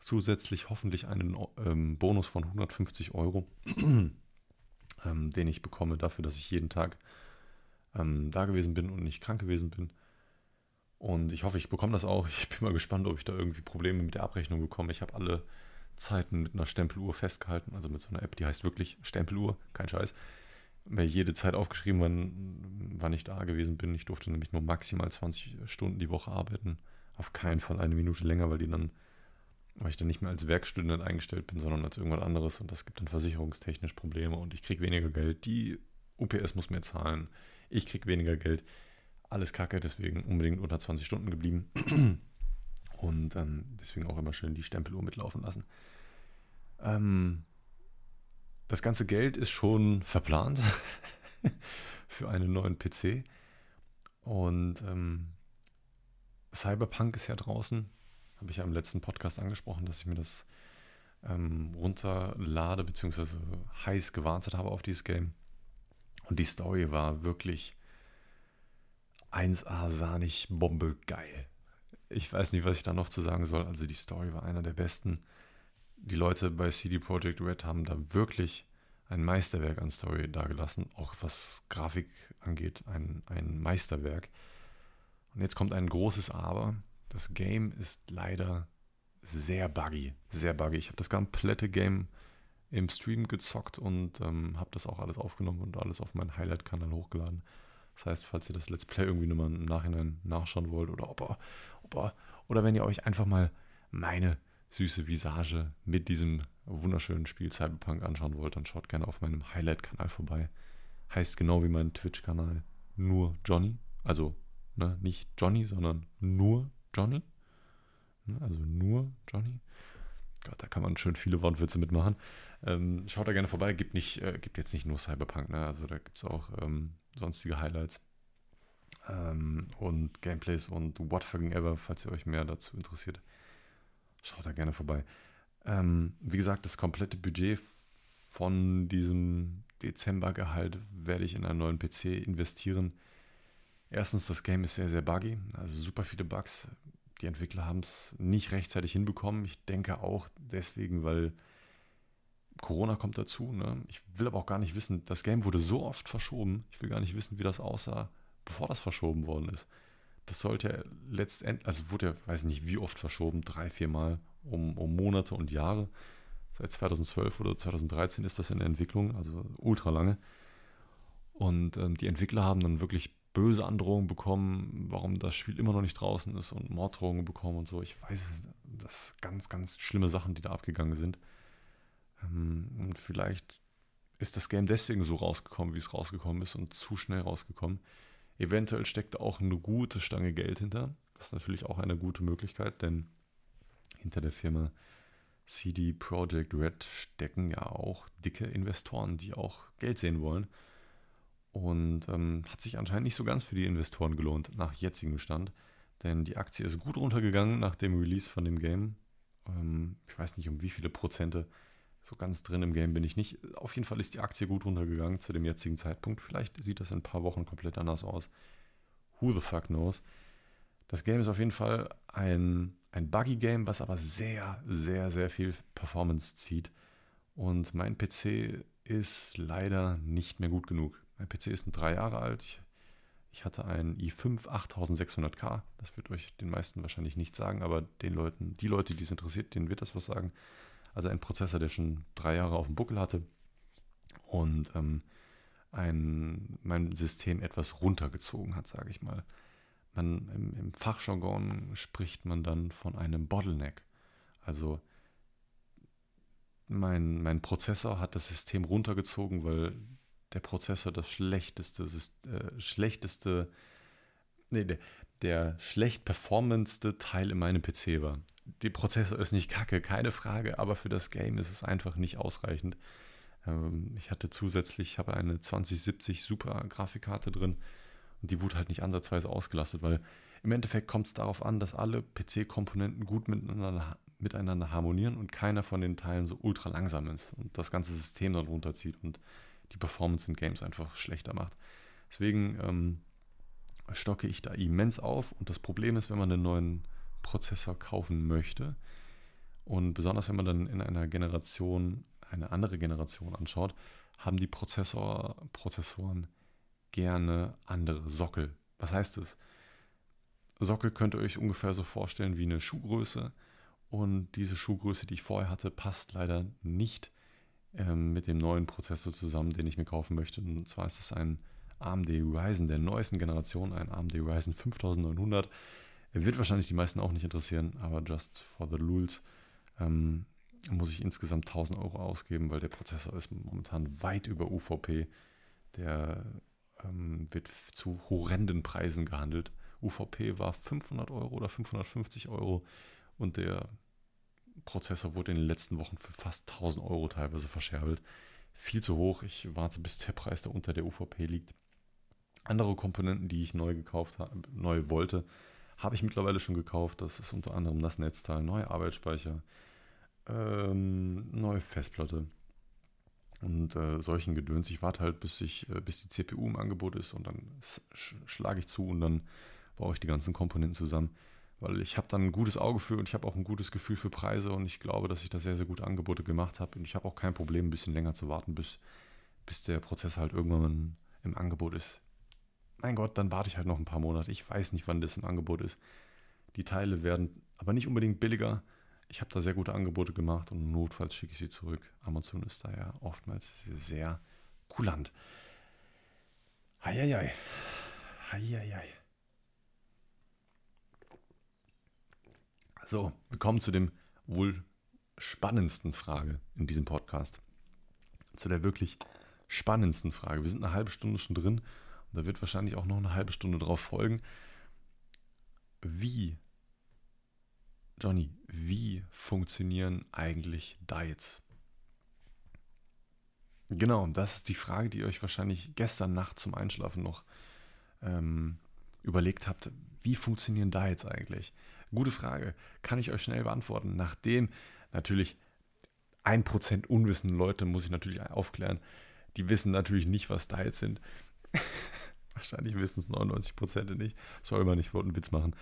Speaker 1: Zusätzlich hoffentlich einen ähm, Bonus von 150 Euro ähm, den ich bekomme dafür, dass ich jeden Tag ähm, da gewesen bin und nicht krank gewesen bin. Und ich hoffe, ich bekomme das auch. Ich bin mal gespannt, ob ich da irgendwie Probleme mit der Abrechnung bekomme. Ich habe alle Zeiten mit einer Stempeluhr festgehalten, also mit so einer App, die heißt wirklich Stempeluhr, kein Scheiß. Mir jede Zeit aufgeschrieben, wann, wann ich da gewesen bin. Ich durfte nämlich nur maximal 20 Stunden die Woche arbeiten. Auf keinen Fall eine Minute länger, weil die dann weil ich dann nicht mehr als Werkstudent eingestellt bin, sondern als irgendwas anderes und das gibt dann versicherungstechnisch Probleme und ich kriege weniger Geld. Die UPS muss mehr zahlen. Ich kriege weniger Geld. Alles kacke, deswegen unbedingt unter 20 Stunden geblieben. Und ähm, deswegen auch immer schön die Stempeluhr mitlaufen lassen. Ähm, das ganze Geld ist schon verplant für einen neuen PC. Und ähm, Cyberpunk ist ja draußen habe ich ja im letzten Podcast angesprochen, dass ich mir das ähm, runterlade, beziehungsweise heiß gewartet habe auf dieses Game. Und die Story war wirklich 1A sahnig Bombe geil. Ich weiß nicht, was ich da noch zu sagen soll. Also die Story war einer der besten. Die Leute bei CD Projekt Red haben da wirklich ein Meisterwerk an Story dargelassen, auch was Grafik angeht, ein, ein Meisterwerk. Und jetzt kommt ein großes Aber. Das Game ist leider sehr buggy. Sehr buggy. Ich habe das komplette Game im Stream gezockt und ähm, habe das auch alles aufgenommen und alles auf meinen Highlight-Kanal hochgeladen. Das heißt, falls ihr das Let's Play irgendwie nochmal im Nachhinein nachschauen wollt oder ob er, ob er, oder wenn ihr euch einfach mal meine süße Visage mit diesem wunderschönen Spiel Cyberpunk anschauen wollt, dann schaut gerne auf meinem Highlight-Kanal vorbei. Heißt genau wie mein Twitch-Kanal nur Johnny. Also ne, nicht Johnny, sondern nur Johnny. Ne, also nur Johnny. Gott, da kann man schön viele Wortwitze mitmachen. Ähm, schaut da gerne vorbei. Gibt, nicht, äh, gibt jetzt nicht nur Cyberpunk, ne? also da gibt es auch ähm, sonstige Highlights ähm, und Gameplays und what fucking ever, falls ihr euch mehr dazu interessiert. Schaut da gerne vorbei. Ähm, wie gesagt, das komplette Budget von diesem Dezembergehalt werde ich in einen neuen PC investieren. Erstens, das Game ist sehr, sehr buggy, also super viele Bugs. Die Entwickler haben es nicht rechtzeitig hinbekommen. Ich denke auch deswegen, weil Corona kommt dazu. Ne? Ich will aber auch gar nicht wissen, das Game wurde so oft verschoben. Ich will gar nicht wissen, wie das aussah, bevor das verschoben worden ist. Das sollte ja letztendlich, also wurde ja, weiß ich nicht, wie oft verschoben, drei, vier Mal um, um Monate und Jahre. Seit 2012 oder 2013 ist das in der Entwicklung, also ultra lange. Und ähm, die Entwickler haben dann wirklich böse Androhungen bekommen, warum das Spiel immer noch nicht draußen ist und Morddrohungen bekommen und so. Ich weiß es, das sind ganz, ganz schlimme Sachen, die da abgegangen sind. Ähm, und vielleicht ist das Game deswegen so rausgekommen, wie es rausgekommen ist und zu schnell rausgekommen. Eventuell steckt auch eine gute Stange Geld hinter. Das ist natürlich auch eine gute Möglichkeit, denn hinter der Firma CD Projekt Red stecken ja auch dicke Investoren, die auch Geld sehen wollen. Und ähm, hat sich anscheinend nicht so ganz für die Investoren gelohnt nach jetzigem Stand. Denn die Aktie ist gut runtergegangen nach dem Release von dem Game. Ähm, ich weiß nicht, um wie viele Prozente. So ganz drin im Game bin ich nicht. Auf jeden Fall ist die Aktie gut runtergegangen zu dem jetzigen Zeitpunkt. Vielleicht sieht das in ein paar Wochen komplett anders aus. Who the fuck knows? Das Game ist auf jeden Fall ein, ein Buggy-Game, was aber sehr, sehr, sehr viel Performance zieht. Und mein PC ist leider nicht mehr gut genug. Mein PC ist drei Jahre alt. Ich, ich hatte einen i5 8600K. Das wird euch den meisten wahrscheinlich nicht sagen, aber den Leuten, die Leute, die es interessiert, denen wird das was sagen. Also ein Prozessor, der schon drei Jahre auf dem Buckel hatte und ähm, ein, mein System etwas runtergezogen hat, sage ich mal. Man, im, Im Fachjargon spricht man dann von einem Bottleneck. Also mein, mein Prozessor hat das System runtergezogen, weil der Prozessor das schlechteste, äh, schlechteste, nee, der, der schlecht performendste Teil in meinem PC war. Der Prozessor ist nicht kacke, keine Frage, aber für das Game ist es einfach nicht ausreichend. Ähm, ich hatte zusätzlich, ich habe eine 2070 Super Grafikkarte drin und die wurde halt nicht ansatzweise ausgelastet, weil im Endeffekt kommt es darauf an, dass alle PC-Komponenten gut miteinander, miteinander harmonieren und keiner von den Teilen so ultra langsam ist und das ganze System dann runterzieht und die Performance in Games einfach schlechter macht. Deswegen ähm, stocke ich da immens auf und das Problem ist, wenn man einen neuen Prozessor kaufen möchte und besonders wenn man dann in einer Generation eine andere Generation anschaut, haben die Prozessor, Prozessoren gerne andere Sockel. Was heißt es? Sockel könnt ihr euch ungefähr so vorstellen wie eine Schuhgröße. Und diese Schuhgröße, die ich vorher hatte, passt leider nicht ähm, mit dem neuen Prozessor zusammen, den ich mir kaufen möchte. Und zwar ist es ein AMD Ryzen der neuesten Generation, ein AMD Ryzen 5900. Er wird wahrscheinlich die meisten auch nicht interessieren, aber just for the lulz. Ähm, muss ich insgesamt 1000 Euro ausgeben, weil der Prozessor ist momentan weit über UVP. Der ähm, wird zu horrenden Preisen gehandelt. UVP war 500 Euro oder 550 Euro und der Prozessor wurde in den letzten Wochen für fast 1000 Euro teilweise verscherbelt. Viel zu hoch. Ich warte, bis der Preis da unter der UVP liegt. Andere Komponenten, die ich neu gekauft habe, neu wollte, habe ich mittlerweile schon gekauft. Das ist unter anderem das Netzteil, neue Arbeitsspeicher, ähm, neue Festplatte und äh, solchen Gedöns. Ich warte halt, bis, ich, äh, bis die CPU im Angebot ist und dann sch schlage ich zu und dann baue ich die ganzen Komponenten zusammen. Weil ich habe dann ein gutes Auge für und ich habe auch ein gutes Gefühl für Preise und ich glaube, dass ich da sehr, sehr gute Angebote gemacht habe. Und ich habe auch kein Problem, ein bisschen länger zu warten, bis, bis der Prozess halt irgendwann im Angebot ist. Mein Gott, dann warte ich halt noch ein paar Monate. Ich weiß nicht, wann das im Angebot ist. Die Teile werden aber nicht unbedingt billiger ich habe da sehr gute Angebote gemacht und notfalls schicke ich sie zurück. Amazon ist da ja oftmals sehr kulant. Heieiei. Heieiei. So, wir kommen zu dem wohl spannendsten Frage in diesem Podcast. Zu der wirklich spannendsten Frage. Wir sind eine halbe Stunde schon drin da wird wahrscheinlich auch noch eine halbe Stunde drauf folgen. Wie Johnny, wie funktionieren eigentlich Diets? Genau, das ist die Frage, die ihr euch wahrscheinlich gestern Nacht zum Einschlafen noch ähm, überlegt habt. Wie funktionieren Diets eigentlich? Gute Frage, kann ich euch schnell beantworten. Nachdem natürlich 1% unwissende Leute, muss ich natürlich aufklären, die wissen natürlich nicht, was Diets sind. Wahrscheinlich wissen es 99% nicht. Soll man ich wollte einen Witz machen.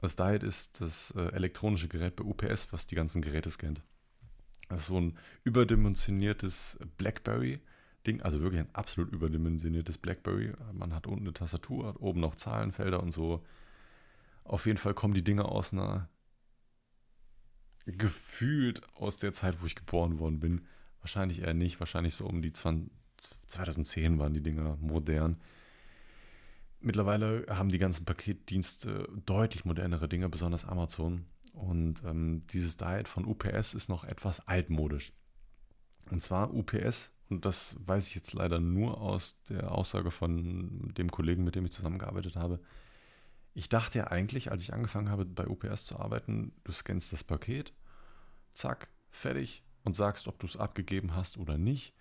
Speaker 1: Das Diet ist das äh, elektronische Gerät bei UPS, was die ganzen Geräte scannt. Das ist so ein überdimensioniertes BlackBerry-Ding, also wirklich ein absolut überdimensioniertes BlackBerry. Man hat unten eine Tastatur, hat oben noch Zahlenfelder und so. Auf jeden Fall kommen die Dinge aus einer gefühlt aus der Zeit, wo ich geboren worden bin. Wahrscheinlich eher nicht, wahrscheinlich so um die 20, 2010 waren die Dinger modern. Mittlerweile haben die ganzen Paketdienste deutlich modernere Dinge, besonders Amazon. Und ähm, dieses Diet von UPS ist noch etwas altmodisch. Und zwar UPS, und das weiß ich jetzt leider nur aus der Aussage von dem Kollegen, mit dem ich zusammengearbeitet habe. Ich dachte ja eigentlich, als ich angefangen habe, bei UPS zu arbeiten, du scannst das Paket, zack, fertig und sagst, ob du es abgegeben hast oder nicht.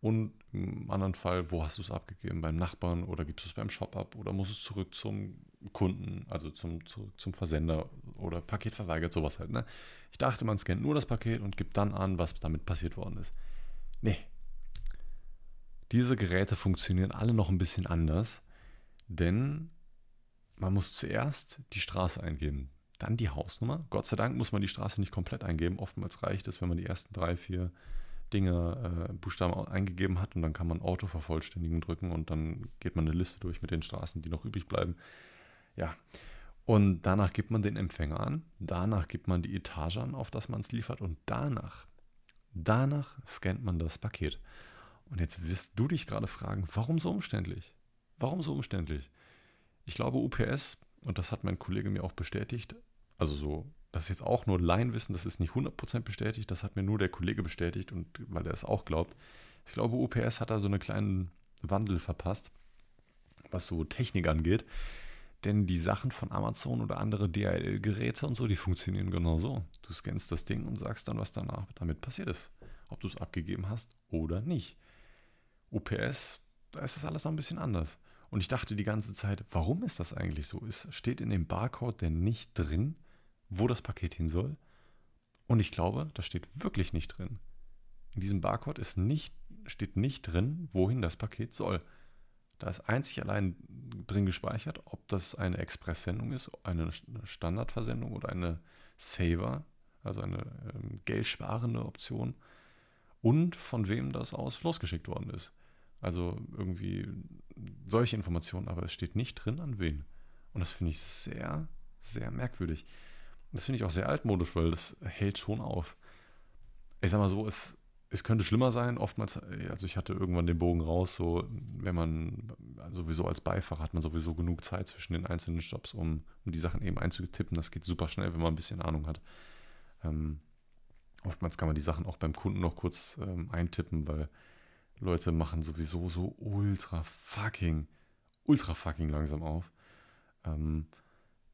Speaker 1: Und im anderen Fall, wo hast du es abgegeben? Beim Nachbarn oder gibst du es beim Shop ab oder muss es zurück zum Kunden, also zum, zurück zum Versender oder Paket verweigert, sowas halt. Ne? Ich dachte, man scannt nur das Paket und gibt dann an, was damit passiert worden ist. Nee. Diese Geräte funktionieren alle noch ein bisschen anders, denn man muss zuerst die Straße eingeben, dann die Hausnummer. Gott sei Dank muss man die Straße nicht komplett eingeben. Oftmals reicht es, wenn man die ersten drei, vier Dinge, äh, Buchstaben eingegeben hat und dann kann man Auto vervollständigen drücken und dann geht man eine Liste durch mit den Straßen, die noch übrig bleiben. Ja. Und danach gibt man den Empfänger an, danach gibt man die Etage an, auf das man es liefert und danach, danach scannt man das Paket. Und jetzt wirst du dich gerade fragen, warum so umständlich? Warum so umständlich? Ich glaube, UPS, und das hat mein Kollege mir auch bestätigt, also so das ist jetzt auch nur Laienwissen, das ist nicht 100% bestätigt, das hat mir nur der Kollege bestätigt und weil er es auch glaubt. Ich glaube, UPS hat da so einen kleinen Wandel verpasst, was so Technik angeht. Denn die Sachen von Amazon oder andere DHL-Geräte und so, die funktionieren genau so. Du scannst das Ding und sagst dann, was danach damit passiert ist. Ob du es abgegeben hast oder nicht. UPS, da ist das alles noch ein bisschen anders. Und ich dachte die ganze Zeit, warum ist das eigentlich so? Es steht in dem Barcode denn nicht drin, wo das Paket hin soll. Und ich glaube, das steht wirklich nicht drin. In diesem Barcode ist nicht, steht nicht drin, wohin das Paket soll. Da ist einzig allein drin gespeichert, ob das eine Express-Sendung ist, eine Standardversendung oder eine Saver, also eine ähm, geldsparende Option und von wem das aus losgeschickt worden ist. Also irgendwie solche Informationen, aber es steht nicht drin, an wen. Und das finde ich sehr, sehr merkwürdig. Das finde ich auch sehr altmodisch, weil das hält schon auf. Ich sag mal so, es, es könnte schlimmer sein. Oftmals, also ich hatte irgendwann den Bogen raus, so, wenn man sowieso als Beifahrer hat man sowieso genug Zeit zwischen den einzelnen Stops, um, um die Sachen eben einzutippen. Das geht super schnell, wenn man ein bisschen Ahnung hat. Ähm, oftmals kann man die Sachen auch beim Kunden noch kurz ähm, eintippen, weil Leute machen sowieso so ultra fucking, ultra fucking langsam auf. Ähm,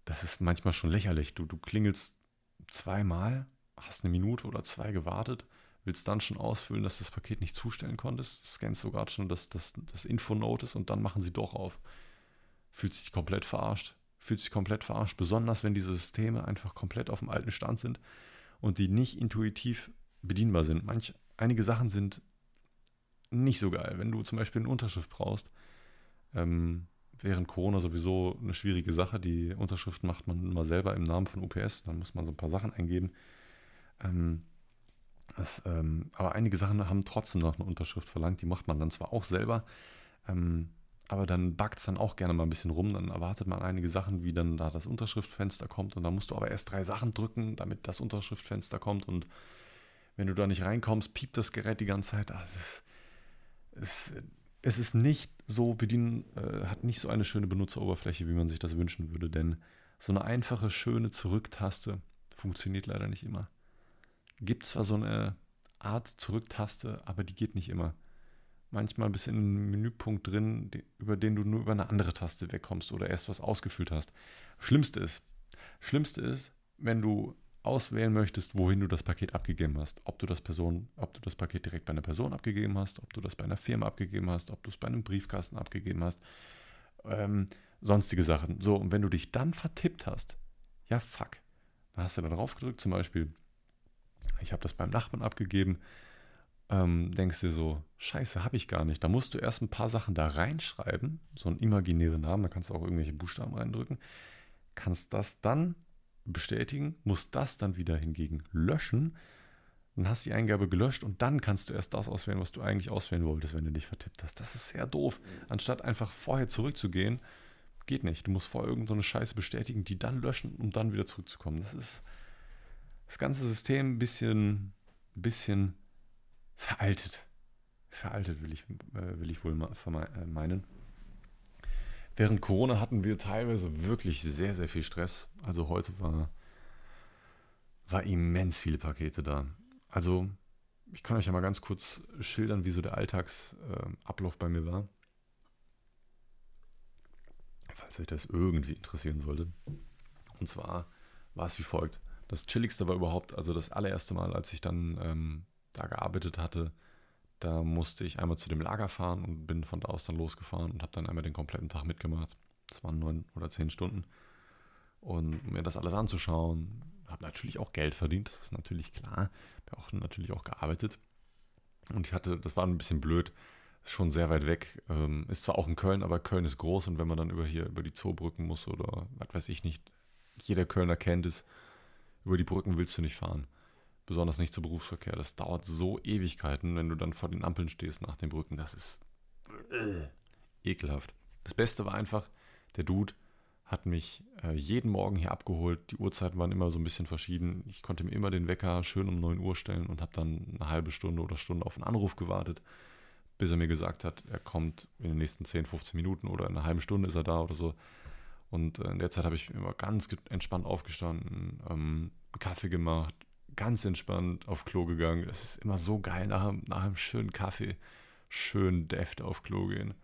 Speaker 1: das ist manchmal schon lächerlich. Du, du klingelst zweimal, hast eine Minute oder zwei gewartet, willst dann schon ausfüllen, dass du das Paket nicht zustellen konntest, scannst sogar schon das, das, das Infonotice und dann machen sie doch auf. Fühlt sich komplett verarscht. Fühlt sich komplett verarscht, besonders wenn diese Systeme einfach komplett auf dem alten Stand sind und die nicht intuitiv bedienbar sind. Manch, einige Sachen sind nicht so geil. Wenn du zum Beispiel eine Unterschrift brauchst, ähm, während Corona sowieso eine schwierige Sache. Die Unterschrift macht man immer selber im Namen von UPS. Dann muss man so ein paar Sachen eingeben. Ähm, das, ähm, aber einige Sachen haben trotzdem noch eine Unterschrift verlangt. Die macht man dann zwar auch selber, ähm, aber dann backt es dann auch gerne mal ein bisschen rum. Dann erwartet man einige Sachen, wie dann da das Unterschriftfenster kommt. Und dann musst du aber erst drei Sachen drücken, damit das Unterschriftfenster kommt. Und wenn du da nicht reinkommst, piept das Gerät die ganze Zeit. Also es, es, es ist nicht so bedienen, äh, hat nicht so eine schöne Benutzeroberfläche, wie man sich das wünschen würde, denn so eine einfache, schöne Zurücktaste funktioniert leider nicht immer. Gibt zwar so eine Art Zurücktaste, aber die geht nicht immer. Manchmal bist du in einem Menüpunkt drin, über den du nur über eine andere Taste wegkommst oder erst was ausgefüllt hast. Schlimmste ist, Schlimmste ist, wenn du auswählen möchtest, wohin du das Paket abgegeben hast. Ob du das Person, ob du das Paket direkt bei einer Person abgegeben hast, ob du das bei einer Firma abgegeben hast, ob du es bei einem Briefkasten abgegeben hast, ähm, sonstige Sachen. So, und wenn du dich dann vertippt hast, ja fuck, dann hast du da drauf gedrückt, zum Beispiel, ich habe das beim Nachbarn abgegeben, ähm, denkst dir so, scheiße, habe ich gar nicht. Da musst du erst ein paar Sachen da reinschreiben, so einen imaginären Namen, da kannst du auch irgendwelche Buchstaben reindrücken, kannst das dann bestätigen, musst das dann wieder hingegen löschen. Dann hast du die Eingabe gelöscht und dann kannst du erst das auswählen, was du eigentlich auswählen wolltest, wenn du dich vertippt hast. Das ist sehr doof. Anstatt einfach vorher zurückzugehen, geht nicht. Du musst vorher irgendeine so Scheiße bestätigen, die dann löschen, um dann wieder zurückzukommen. Das ist das ganze System ein bisschen, bisschen veraltet. Veraltet will ich, äh, will ich wohl äh, meinen. Während Corona hatten wir teilweise wirklich sehr, sehr viel Stress. Also heute war, war immens viele Pakete da. Also ich kann euch ja mal ganz kurz schildern, wie so der Alltagsablauf äh, bei mir war. Falls euch das irgendwie interessieren sollte. Und zwar war es wie folgt. Das Chilligste war überhaupt, also das allererste Mal, als ich dann ähm, da gearbeitet hatte, da musste ich einmal zu dem Lager fahren und bin von da aus dann losgefahren und habe dann einmal den kompletten Tag mitgemacht. Das waren neun oder zehn Stunden. Und um mir das alles anzuschauen, habe natürlich auch Geld verdient, das ist natürlich klar. Habe auch natürlich auch gearbeitet. Und ich hatte, das war ein bisschen blöd, schon sehr weit weg. Ähm, ist zwar auch in Köln, aber Köln ist groß und wenn man dann über hier über die Zoobrücken muss oder was weiß ich nicht, jeder Kölner kennt es, über die Brücken willst du nicht fahren. Besonders nicht zu Berufsverkehr. Das dauert so Ewigkeiten, wenn du dann vor den Ampeln stehst nach den Brücken. Das ist äh, ekelhaft. Das Beste war einfach, der Dude hat mich äh, jeden Morgen hier abgeholt. Die Uhrzeiten waren immer so ein bisschen verschieden. Ich konnte mir immer den Wecker schön um 9 Uhr stellen und habe dann eine halbe Stunde oder Stunde auf einen Anruf gewartet, bis er mir gesagt hat, er kommt in den nächsten 10, 15 Minuten oder in einer halben Stunde ist er da oder so. Und äh, in der Zeit habe ich immer ganz entspannt aufgestanden, ähm, Kaffee gemacht, ganz entspannt auf Klo gegangen. Es ist immer so geil, nach, nach einem schönen Kaffee schön deft auf Klo gehen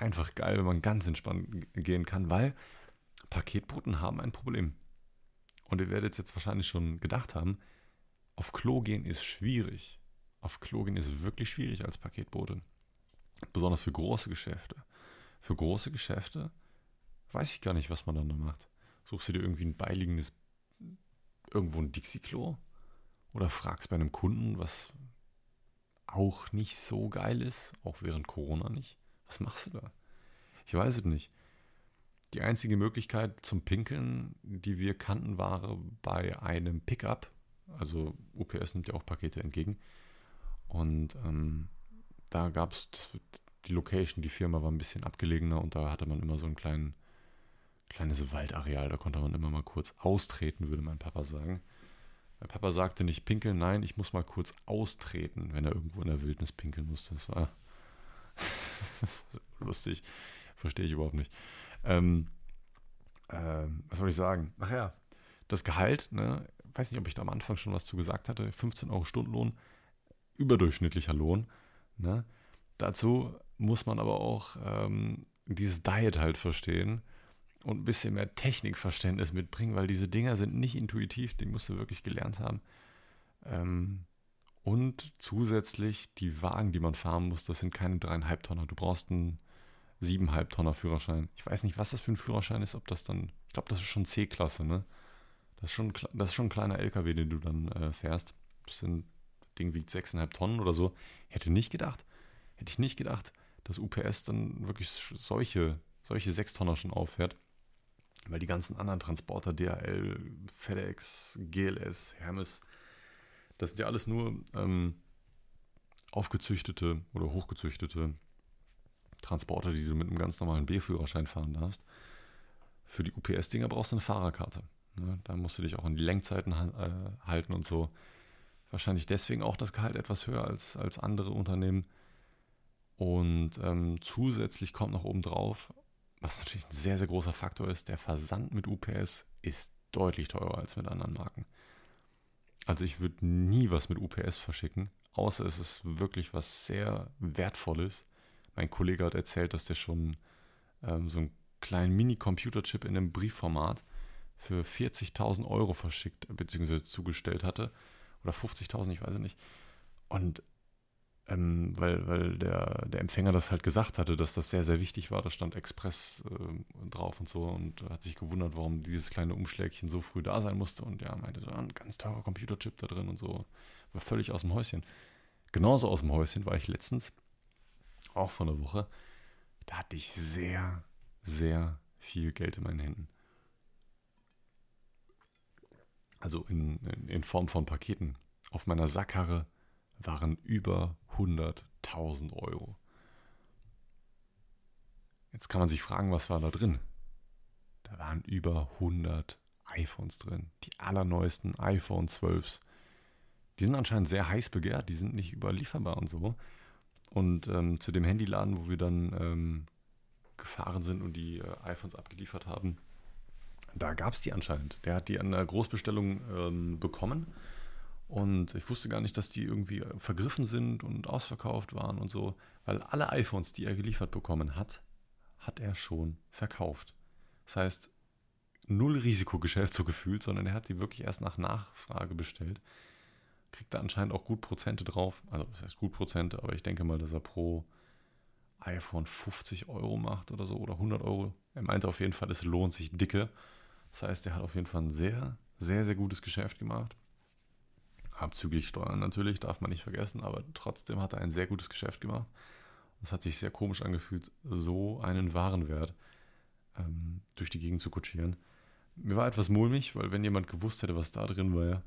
Speaker 1: einfach geil, wenn man ganz entspannt gehen kann, weil Paketboten haben ein Problem. Und ihr werdet jetzt wahrscheinlich schon gedacht haben, auf Klo gehen ist schwierig. Auf Klo gehen ist wirklich schwierig als Paketbote. Besonders für große Geschäfte. Für große Geschäfte weiß ich gar nicht, was man dann da macht. Suchst du dir irgendwie ein beiliegendes, irgendwo ein Dixie-Klo? Oder fragst bei einem Kunden, was auch nicht so geil ist, auch während Corona nicht. Was machst du da? Ich weiß es nicht. Die einzige Möglichkeit zum Pinkeln, die wir kannten, war bei einem Pickup. Also UPS nimmt ja auch Pakete entgegen. Und ähm, da gab es die Location, die Firma war ein bisschen abgelegener und da hatte man immer so ein klein, kleines Waldareal. Da konnte man immer mal kurz austreten, würde mein Papa sagen. Mein Papa sagte nicht pinkeln, nein, ich muss mal kurz austreten, wenn er irgendwo in der Wildnis pinkeln musste. Das war lustig. Verstehe ich überhaupt nicht. Ähm, ähm, was soll ich sagen? Ach ja, das Gehalt, ne, weiß nicht, ob ich da am Anfang schon was zu gesagt hatte, 15 Euro Stundenlohn, überdurchschnittlicher Lohn. Ne? Dazu muss man aber auch ähm, dieses Diet halt verstehen und ein bisschen mehr Technikverständnis mitbringen, weil diese Dinger sind nicht intuitiv, die musst du wirklich gelernt haben. Ähm, und zusätzlich die Wagen, die man fahren muss, das sind keine dreieinhalb Tonner. Du brauchst einen siebeneinhalb Tonner Führerschein. Ich weiß nicht, was das für ein Führerschein ist, ob das dann, ich glaube, das ist schon C-Klasse, ne? Das ist, schon, das ist schon ein kleiner LKW, den du dann äh, fährst. Das sind, Ding wiegt sechseinhalb Tonnen oder so. Hätte nicht gedacht, hätte ich nicht gedacht, dass UPS dann wirklich solche, solche sechs Tonner schon auffährt. Weil die ganzen anderen Transporter, DHL, FedEx, GLS, Hermes, das sind ja alles nur ähm, aufgezüchtete oder hochgezüchtete Transporter, die du mit einem ganz normalen B-Führerschein fahren darfst. Für die UPS-Dinger brauchst du eine Fahrerkarte. Ne? Da musst du dich auch an die Lenkzeiten äh, halten und so. Wahrscheinlich deswegen auch das Gehalt etwas höher als, als andere Unternehmen. Und ähm, zusätzlich kommt noch oben drauf, was natürlich ein sehr, sehr großer Faktor ist, der Versand mit UPS ist deutlich teurer als mit anderen Marken. Also ich würde nie was mit UPS verschicken, außer es ist wirklich was sehr Wertvolles mein Kollege hat erzählt, dass der schon ähm, so einen kleinen Mini-Computerchip in einem Briefformat für 40.000 Euro verschickt bzw. zugestellt hatte. Oder 50.000, ich weiß nicht. Und ähm, weil, weil der, der Empfänger das halt gesagt hatte, dass das sehr, sehr wichtig war. Da stand Express äh, drauf und so und hat sich gewundert, warum dieses kleine Umschlägchen so früh da sein musste. Und ja, meinte, so, ein ganz teurer Computerchip da drin und so. War völlig aus dem Häuschen. Genauso aus dem Häuschen war ich letztens auch vor einer Woche, da hatte ich sehr, sehr viel Geld in meinen Händen. Also in, in, in Form von Paketen. Auf meiner Sackkarre waren über 100.000 Euro. Jetzt kann man sich fragen, was war da drin? Da waren über 100 iPhones drin. Die allerneuesten iPhone 12s. Die sind anscheinend sehr heiß begehrt, die sind nicht überlieferbar und so. Und ähm, zu dem Handyladen, wo wir dann ähm, gefahren sind und die äh, iPhones abgeliefert haben, da gab es die anscheinend. Der hat die an der Großbestellung ähm, bekommen. Und ich wusste gar nicht, dass die irgendwie vergriffen sind und ausverkauft waren und so. Weil alle iPhones, die er geliefert bekommen hat, hat er schon verkauft. Das heißt, null Risikogeschäft so gefühlt, sondern er hat die wirklich erst nach Nachfrage bestellt kriegt er anscheinend auch gut Prozente drauf. Also, das heißt gut Prozente, aber ich denke mal, dass er pro iPhone 50 Euro macht oder so oder 100 Euro. Er meinte auf jeden Fall, es lohnt sich dicke. Das heißt, er hat auf jeden Fall ein sehr, sehr, sehr gutes Geschäft gemacht. Abzüglich Steuern natürlich, darf man nicht vergessen, aber trotzdem hat er ein sehr gutes Geschäft gemacht. Es hat sich sehr komisch angefühlt, so einen Warenwert ähm, durch die Gegend zu kutschieren. Mir war etwas mulmig, weil wenn jemand gewusst hätte, was da drin war,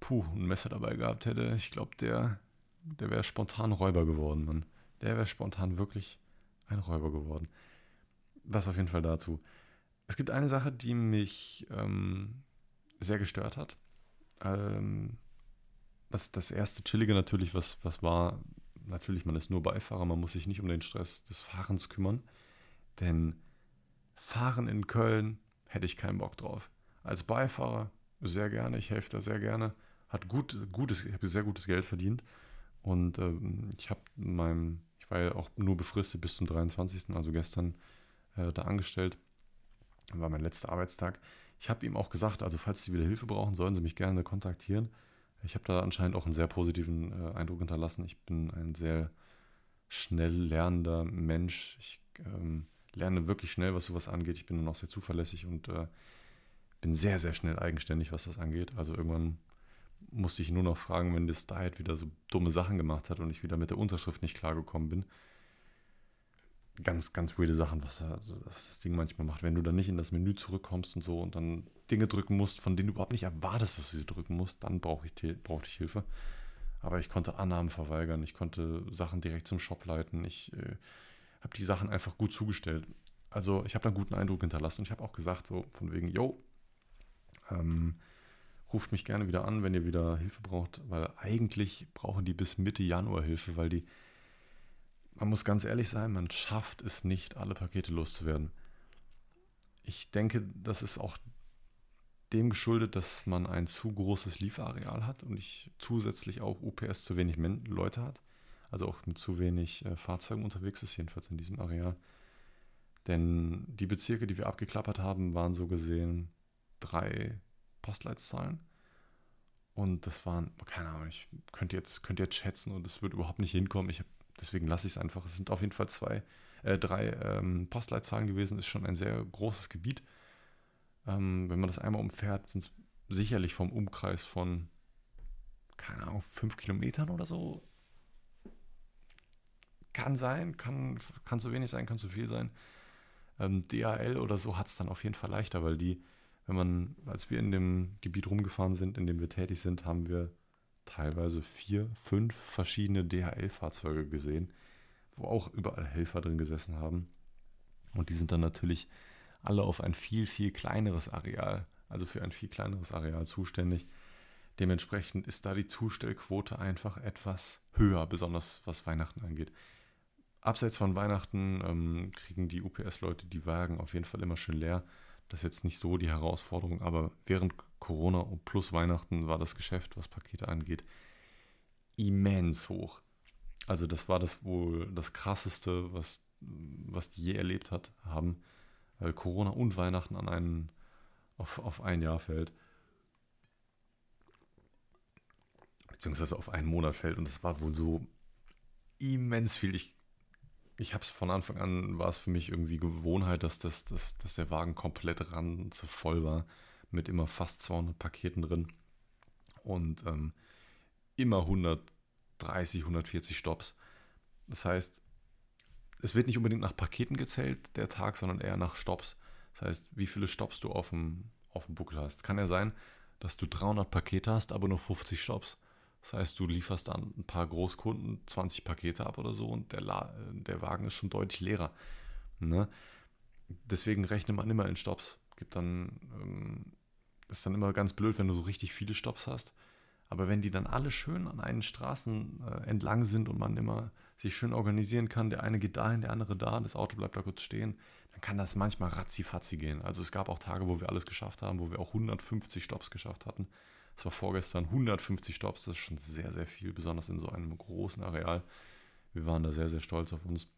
Speaker 1: puh, ein Messer dabei gehabt hätte, ich glaube, der, der wäre spontan Räuber geworden, Mann. Der wäre spontan wirklich ein Räuber geworden. Das auf jeden Fall dazu. Es gibt eine Sache, die mich ähm, sehr gestört hat. Ähm, das, das erste Chillige natürlich, was, was war, natürlich, man ist nur Beifahrer, man muss sich nicht um den Stress des Fahrens kümmern. Denn Fahren in Köln hätte ich keinen Bock drauf. Als Beifahrer sehr gerne, ich helfe da sehr gerne. Hat gut, gutes, ich habe sehr gutes Geld verdient. Und ähm, ich habe meinem, ich war ja auch nur befristet bis zum 23., also gestern äh, da angestellt. War mein letzter Arbeitstag. Ich habe ihm auch gesagt, also falls Sie wieder Hilfe brauchen, sollen Sie mich gerne kontaktieren. Ich habe da anscheinend auch einen sehr positiven äh, Eindruck hinterlassen. Ich bin ein sehr schnell lernender Mensch. Ich ähm, lerne wirklich schnell, was sowas angeht. Ich bin dann auch sehr zuverlässig und äh, bin sehr, sehr schnell eigenständig, was das angeht. Also irgendwann musste ich nur noch fragen, wenn das Diet wieder so dumme Sachen gemacht hat und ich wieder mit der Unterschrift nicht klargekommen bin. Ganz, ganz weirde Sachen, was, was das Ding manchmal macht. Wenn du dann nicht in das Menü zurückkommst und so und dann Dinge drücken musst, von denen du überhaupt nicht erwartest, dass du sie drücken musst, dann brauche ich, brauch ich Hilfe. Aber ich konnte Annahmen verweigern, ich konnte Sachen direkt zum Shop leiten, ich äh, habe die Sachen einfach gut zugestellt. Also ich habe einen guten Eindruck hinterlassen. Ich habe auch gesagt, so von wegen, yo, ähm, ruft mich gerne wieder an, wenn ihr wieder Hilfe braucht, weil eigentlich brauchen die bis Mitte Januar Hilfe, weil die, man muss ganz ehrlich sein, man schafft es nicht, alle Pakete loszuwerden. Ich denke, das ist auch dem geschuldet, dass man ein zu großes Lieferareal hat und ich zusätzlich auch UPS zu wenig Leute hat also auch mit zu wenig äh, Fahrzeugen unterwegs ist, jedenfalls in diesem Areal. Denn die Bezirke, die wir abgeklappert haben, waren so gesehen drei Postleitzahlen. Und das waren, keine Ahnung, ich könnte jetzt, könnte jetzt schätzen und es wird überhaupt nicht hinkommen. Ich hab, deswegen lasse ich es einfach. Es sind auf jeden Fall zwei, äh, drei ähm, Postleitzahlen gewesen, ist schon ein sehr großes Gebiet. Ähm, wenn man das einmal umfährt, sind es sicherlich vom Umkreis von, keine Ahnung, fünf Kilometern oder so kann sein, kann, kann zu wenig sein, kann zu viel sein. Ähm, DHL oder so hat es dann auf jeden Fall leichter, weil die, wenn man, als wir in dem Gebiet rumgefahren sind, in dem wir tätig sind, haben wir teilweise vier, fünf verschiedene DHL-Fahrzeuge gesehen, wo auch überall Helfer drin gesessen haben. Und die sind dann natürlich alle auf ein viel, viel kleineres Areal, also für ein viel kleineres Areal zuständig. Dementsprechend ist da die Zustellquote einfach etwas höher, besonders was Weihnachten angeht abseits von Weihnachten ähm, kriegen die UPS-Leute die Wagen auf jeden Fall immer schön leer. Das ist jetzt nicht so die Herausforderung, aber während Corona plus Weihnachten war das Geschäft, was Pakete angeht, immens hoch. Also das war das wohl das krasseste, was, was die je erlebt hat, haben, weil Corona und Weihnachten an einen, auf, auf ein Jahr fällt. Beziehungsweise auf einen Monat fällt. Und das war wohl so immens viel. Ich ich habe es von Anfang an, war es für mich irgendwie Gewohnheit, dass, das, dass, dass der Wagen komplett ran zu voll war, mit immer fast 200 Paketen drin und ähm, immer 130, 140 Stops. Das heißt, es wird nicht unbedingt nach Paketen gezählt, der Tag, sondern eher nach Stops. Das heißt, wie viele Stops du auf dem, auf dem Buckel hast. Kann ja sein, dass du 300 Pakete hast, aber nur 50 Stops. Das heißt, du lieferst dann ein paar Großkunden 20 Pakete ab oder so und der, La der Wagen ist schon deutlich leerer. Ne? Deswegen rechnet man immer in Stops. Gibt dann, ähm, ist dann immer ganz blöd, wenn du so richtig viele Stops hast. Aber wenn die dann alle schön an einen Straßen äh, entlang sind und man immer sich schön organisieren kann, der eine geht dahin, der andere da, das Auto bleibt da kurz stehen, dann kann das manchmal ratzi-fatzi gehen. Also es gab auch Tage, wo wir alles geschafft haben, wo wir auch 150 Stops geschafft hatten. Das war vorgestern 150 Stops, das ist schon sehr, sehr viel, besonders in so einem großen Areal. Wir waren da sehr, sehr stolz auf uns.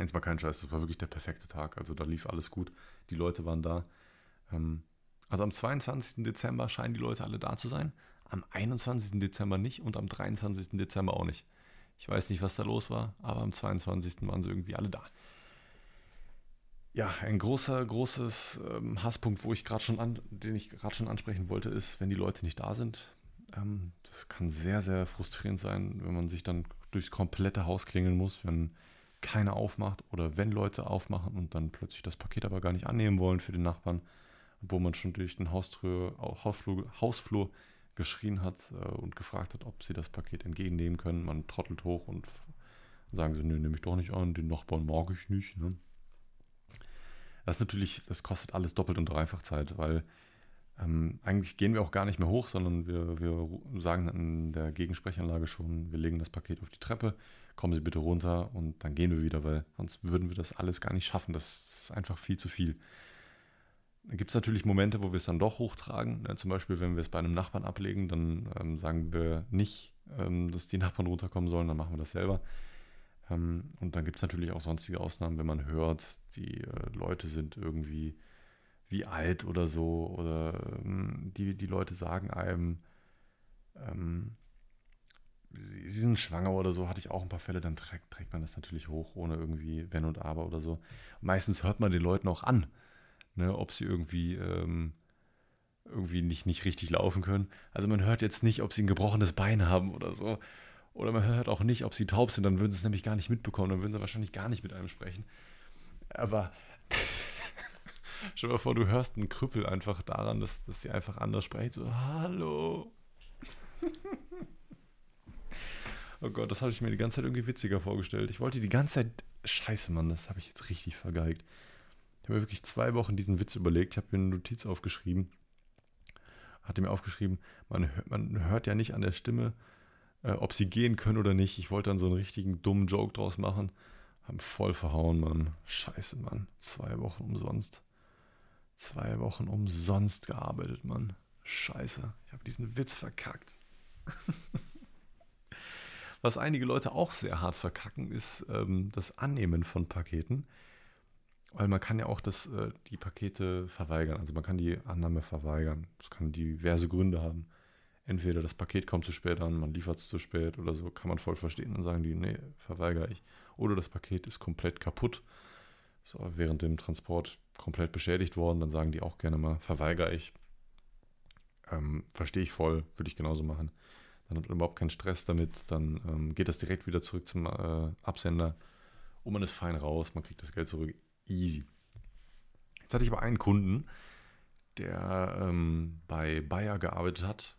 Speaker 1: Jetzt mal kein Scheiß, das war wirklich der perfekte Tag. Also da lief alles gut. Die Leute waren da. Ähm, also am 22. Dezember scheinen die Leute alle da zu sein. Am 21. Dezember nicht und am 23. Dezember auch nicht. Ich weiß nicht, was da los war, aber am 22. waren sie irgendwie alle da. Ja, ein großer, großes ähm, Hasspunkt, wo ich gerade schon an, den ich gerade schon ansprechen wollte, ist, wenn die Leute nicht da sind. Ähm, das kann sehr, sehr frustrierend sein, wenn man sich dann durchs komplette Haus klingeln muss, wenn keiner aufmacht oder wenn Leute aufmachen und dann plötzlich das Paket aber gar nicht annehmen wollen für den Nachbarn, wo man schon durch den Haustür, Hausflur, Hausflur geschrien hat äh, und gefragt hat, ob sie das Paket entgegennehmen können. Man trottelt hoch und sagen sie, nee, nehme ich doch nicht an, den Nachbarn mag ich nicht. Ne? Das ist natürlich, das kostet alles doppelt und dreifach Zeit, weil ähm, eigentlich gehen wir auch gar nicht mehr hoch, sondern wir, wir sagen in der Gegensprechanlage schon, wir legen das Paket auf die Treppe, kommen Sie bitte runter und dann gehen wir wieder, weil sonst würden wir das alles gar nicht schaffen. Das ist einfach viel zu viel. Gibt es natürlich Momente, wo wir es dann doch hochtragen. Ne? Zum Beispiel, wenn wir es bei einem Nachbarn ablegen, dann ähm, sagen wir nicht, ähm, dass die Nachbarn runterkommen sollen, dann machen wir das selber. Ähm, und dann gibt es natürlich auch sonstige Ausnahmen, wenn man hört, die äh, Leute sind irgendwie wie alt oder so, oder ähm, die, die Leute sagen einem, ähm, sie, sie, sind schwanger oder so, hatte ich auch ein paar Fälle, dann trägt, trägt man das natürlich hoch, ohne irgendwie Wenn und Aber oder so. meistens hört man den Leuten auch an, ne, ob sie irgendwie ähm, irgendwie nicht, nicht richtig laufen können. Also man hört jetzt nicht, ob sie ein gebrochenes Bein haben oder so. Oder man hört auch nicht, ob sie taub sind, dann würden sie es nämlich gar nicht mitbekommen, dann würden sie wahrscheinlich gar nicht mit einem sprechen. Aber stell dir mal vor, du hörst einen Krüppel einfach daran, dass, dass sie einfach anders sprechen. So, hallo. oh Gott, das habe ich mir die ganze Zeit irgendwie witziger vorgestellt. Ich wollte die ganze Zeit. Scheiße, Mann, das habe ich jetzt richtig vergeigt. Ich habe mir wirklich zwei Wochen diesen Witz überlegt. Ich habe mir eine Notiz aufgeschrieben. Hatte mir aufgeschrieben, man, man hört ja nicht an der Stimme, äh, ob sie gehen können oder nicht. Ich wollte dann so einen richtigen dummen Joke draus machen. Haben voll verhauen, Mann. Scheiße, Mann. Zwei Wochen umsonst. Zwei Wochen umsonst gearbeitet, Mann. Scheiße. Ich habe diesen Witz verkackt. Was einige Leute auch sehr hart verkacken, ist ähm, das Annehmen von Paketen. Weil man kann ja auch das, äh, die Pakete verweigern. Also man kann die Annahme verweigern. Das kann diverse Gründe haben entweder das Paket kommt zu spät an, man liefert es zu spät oder so, kann man voll verstehen. Dann sagen die, nee, verweigere ich. Oder das Paket ist komplett kaputt, ist während dem Transport komplett beschädigt worden, dann sagen die auch gerne mal, verweigere ich. Ähm, Verstehe ich voll, würde ich genauso machen. Dann hat man überhaupt keinen Stress damit, dann ähm, geht das direkt wieder zurück zum äh, Absender und man ist fein raus, man kriegt das Geld zurück. Easy. Jetzt hatte ich aber einen Kunden, der ähm, bei Bayer gearbeitet hat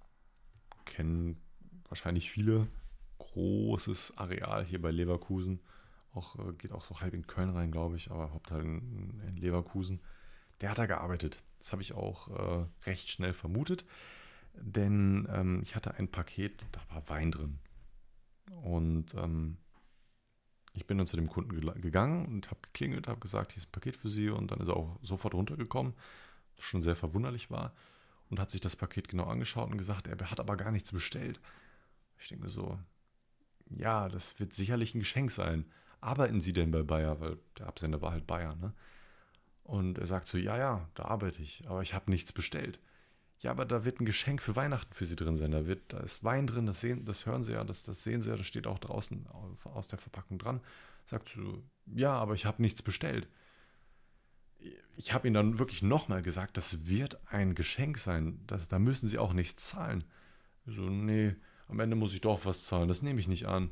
Speaker 1: kennen wahrscheinlich viele. Großes Areal hier bei Leverkusen. Auch, äh, geht auch so halb in Köln rein, glaube ich, aber Hauptteil in, in, Leverkusen. Der hat da gearbeitet. Das habe ich auch äh, recht schnell vermutet, denn ähm, ich hatte ein Paket, da war Wein drin. Und ähm, ich bin dann zu dem Kunden gegangen und habe geklingelt, habe gesagt, hier ist ein Paket für Sie und dann ist er auch sofort runtergekommen, was schon sehr verwunderlich war und hat sich das Paket genau angeschaut und gesagt, er hat aber gar nichts bestellt. Ich denke so, ja, das wird sicherlich ein Geschenk sein. Arbeiten Sie denn bei Bayer? Weil der Absender war halt Bayer, ne? Und er sagt so, ja, ja, da arbeite ich, aber ich habe nichts bestellt. Ja, aber da wird ein Geschenk für Weihnachten für Sie drin sein. Da, wird, da ist Wein drin, das, sehen, das hören Sie ja, das, das sehen Sie ja, das steht auch draußen aus der Verpackung dran. Sagt so, ja, aber ich habe nichts bestellt ich habe ihnen dann wirklich nochmal gesagt, das wird ein Geschenk sein. Das, da müssen sie auch nichts zahlen. So, nee, am Ende muss ich doch was zahlen, das nehme ich nicht an.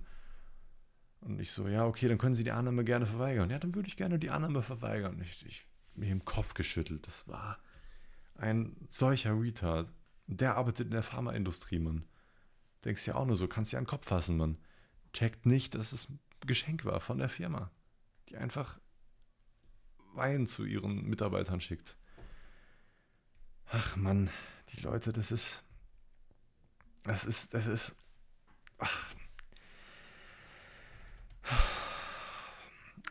Speaker 1: Und ich so, ja, okay, dann können Sie die Annahme gerne verweigern. Ja, dann würde ich gerne die Annahme verweigern. Ich, ich mir im Kopf geschüttelt. Das war ein solcher Retard. Der arbeitet in der Pharmaindustrie, Mann. Denkst ja auch nur so, kannst an den Kopf fassen, Mann. Checkt nicht, dass es ein Geschenk war von der Firma. Die einfach Wein zu ihren Mitarbeitern schickt. Ach Mann, die Leute, das ist. Das ist. Das ist. Ach.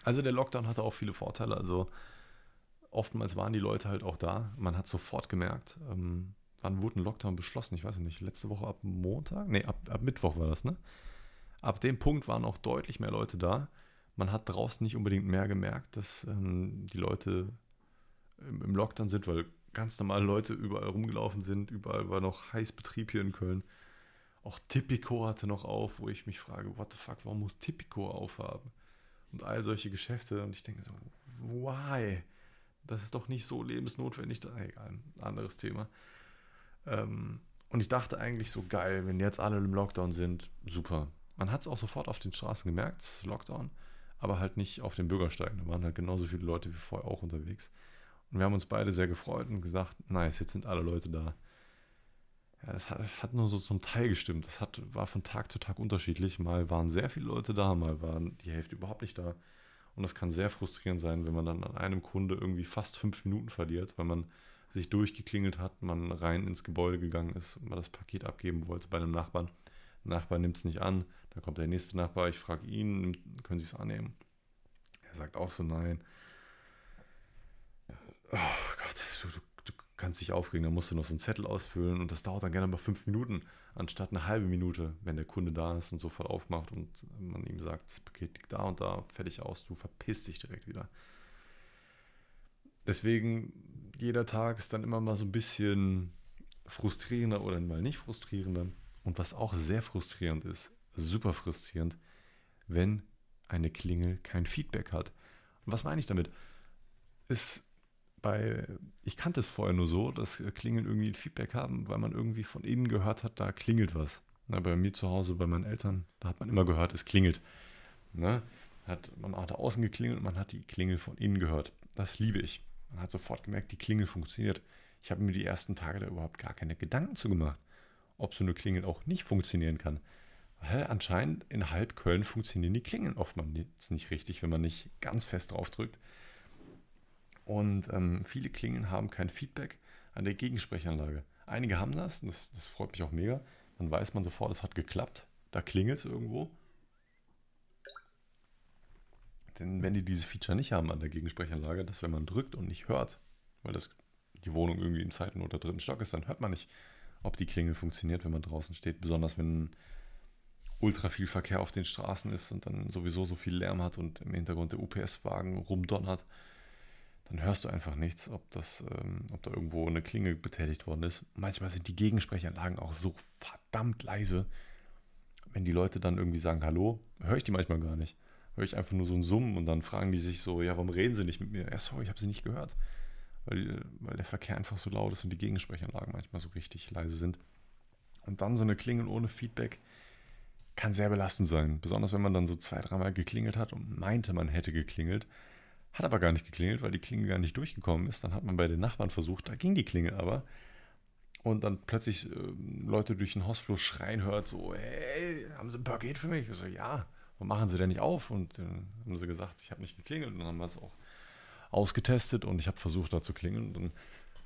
Speaker 1: Also der Lockdown hatte auch viele Vorteile. Also oftmals waren die Leute halt auch da. Man hat sofort gemerkt, ähm, wann wurde ein Lockdown beschlossen? Ich weiß nicht. Letzte Woche ab Montag? Nee, ab, ab Mittwoch war das, ne? Ab dem Punkt waren auch deutlich mehr Leute da man hat draußen nicht unbedingt mehr gemerkt, dass ähm, die Leute im, im, Lockdown sind, weil ganz normale Leute überall rumgelaufen sind. Überall war noch Heißbetrieb hier in Köln. Auch Tipico hatte noch auf, wo ich mich frage, what the fuck, warum muss Tipico aufhaben? Und all solche Geschäfte. Und ich denke so, why? Das ist doch nicht so lebensnotwendig. Egal, anderes Thema. Ähm, und ich dachte eigentlich so geil, wenn jetzt alle im Lockdown sind, super. Man hat es auch sofort auf den Straßen gemerkt, Lockdown aber halt nicht auf den Bürgersteigen. Da waren halt genauso viele Leute wie vorher auch unterwegs. Und wir haben uns beide sehr gefreut und gesagt, nice, jetzt sind alle Leute da. ja, es hat, hat, nur so zum Teil gestimmt. Das hat, war von Tag zu Tag unterschiedlich. Mal waren sehr viele Leute da, mal waren die Hälfte überhaupt nicht da. Und das kann sehr frustrierend sein, wenn man dann an einem Kunde irgendwie fast fünf Minuten verliert, weil man sich durchgeklingelt hat, man rein ins Gebäude gegangen ist man das Paket abgeben wollte bei einem Nachbarn. Der Nachbar nimmt es nicht an, dann kommt der nächste Nachbar, ich frage ihn, können Sie es annehmen? Er sagt auch so, nein. Oh Gott, du, du kannst dich aufregen, dann musst du noch so einen Zettel ausfüllen und das dauert dann gerne mal fünf Minuten, anstatt eine halbe Minute, wenn der Kunde da ist und sofort aufmacht und man ihm sagt, das Paket liegt da und da, fertig aus, du verpisst dich direkt wieder. Deswegen, jeder Tag ist dann immer mal so ein bisschen frustrierender oder mal nicht frustrierender. Und was auch sehr frustrierend ist, super frustrierend, wenn eine Klingel kein Feedback hat. Und was meine ich damit? Ist bei, ich kannte es vorher nur so, dass Klingeln irgendwie ein Feedback haben, weil man irgendwie von innen gehört hat, da klingelt was. Na, bei mir zu Hause, bei meinen Eltern, da hat man immer gehört, es klingelt. Ne? Hat, man hat außen geklingelt und man hat die Klingel von innen gehört. Das liebe ich. Man hat sofort gemerkt, die Klingel funktioniert. Ich habe mir die ersten Tage da überhaupt gar keine Gedanken zu gemacht, ob so eine Klingel auch nicht funktionieren kann. Weil anscheinend in halb Köln funktionieren die Klingeln oftmals nicht richtig, wenn man nicht ganz fest drauf drückt. Und ähm, viele Klingen haben kein Feedback an der Gegensprechanlage. Einige haben das, das, das freut mich auch mega. Dann weiß man sofort, es hat geklappt. Da klingelt es irgendwo. Denn wenn die dieses Feature nicht haben an der Gegensprechanlage, dass wenn man drückt und nicht hört, weil das die Wohnung irgendwie im zweiten oder dritten Stock ist, dann hört man nicht, ob die Klingel funktioniert, wenn man draußen steht. Besonders wenn ultra viel Verkehr auf den Straßen ist und dann sowieso so viel Lärm hat und im Hintergrund der UPS-Wagen rumdonnert dann hörst du einfach nichts, ob, das, ähm, ob da irgendwo eine Klinge betätigt worden ist. Manchmal sind die Gegensprechanlagen auch so verdammt leise. Wenn die Leute dann irgendwie sagen Hallo, höre ich die manchmal gar nicht. Höre ich einfach nur so ein Summen und dann fragen die sich so, ja, warum reden sie nicht mit mir? Ja, sorry, ich habe sie nicht gehört. Weil, weil der Verkehr einfach so laut ist und die Gegensprechanlagen manchmal so richtig leise sind. Und dann so eine Klingel ohne Feedback kann sehr belastend sein. Besonders wenn man dann so zwei, dreimal geklingelt hat und meinte, man hätte geklingelt hat aber gar nicht geklingelt, weil die Klingel gar nicht durchgekommen ist. Dann hat man bei den Nachbarn versucht, da ging die Klingel aber. Und dann plötzlich äh, Leute durch den Hausflur schreien hört, so, hey, haben Sie ein Paket für mich? Ich so, ja, warum machen Sie denn nicht auf? Und dann haben sie gesagt, ich habe nicht geklingelt. Und dann haben wir es auch ausgetestet und ich habe versucht, da zu klingeln. Und dann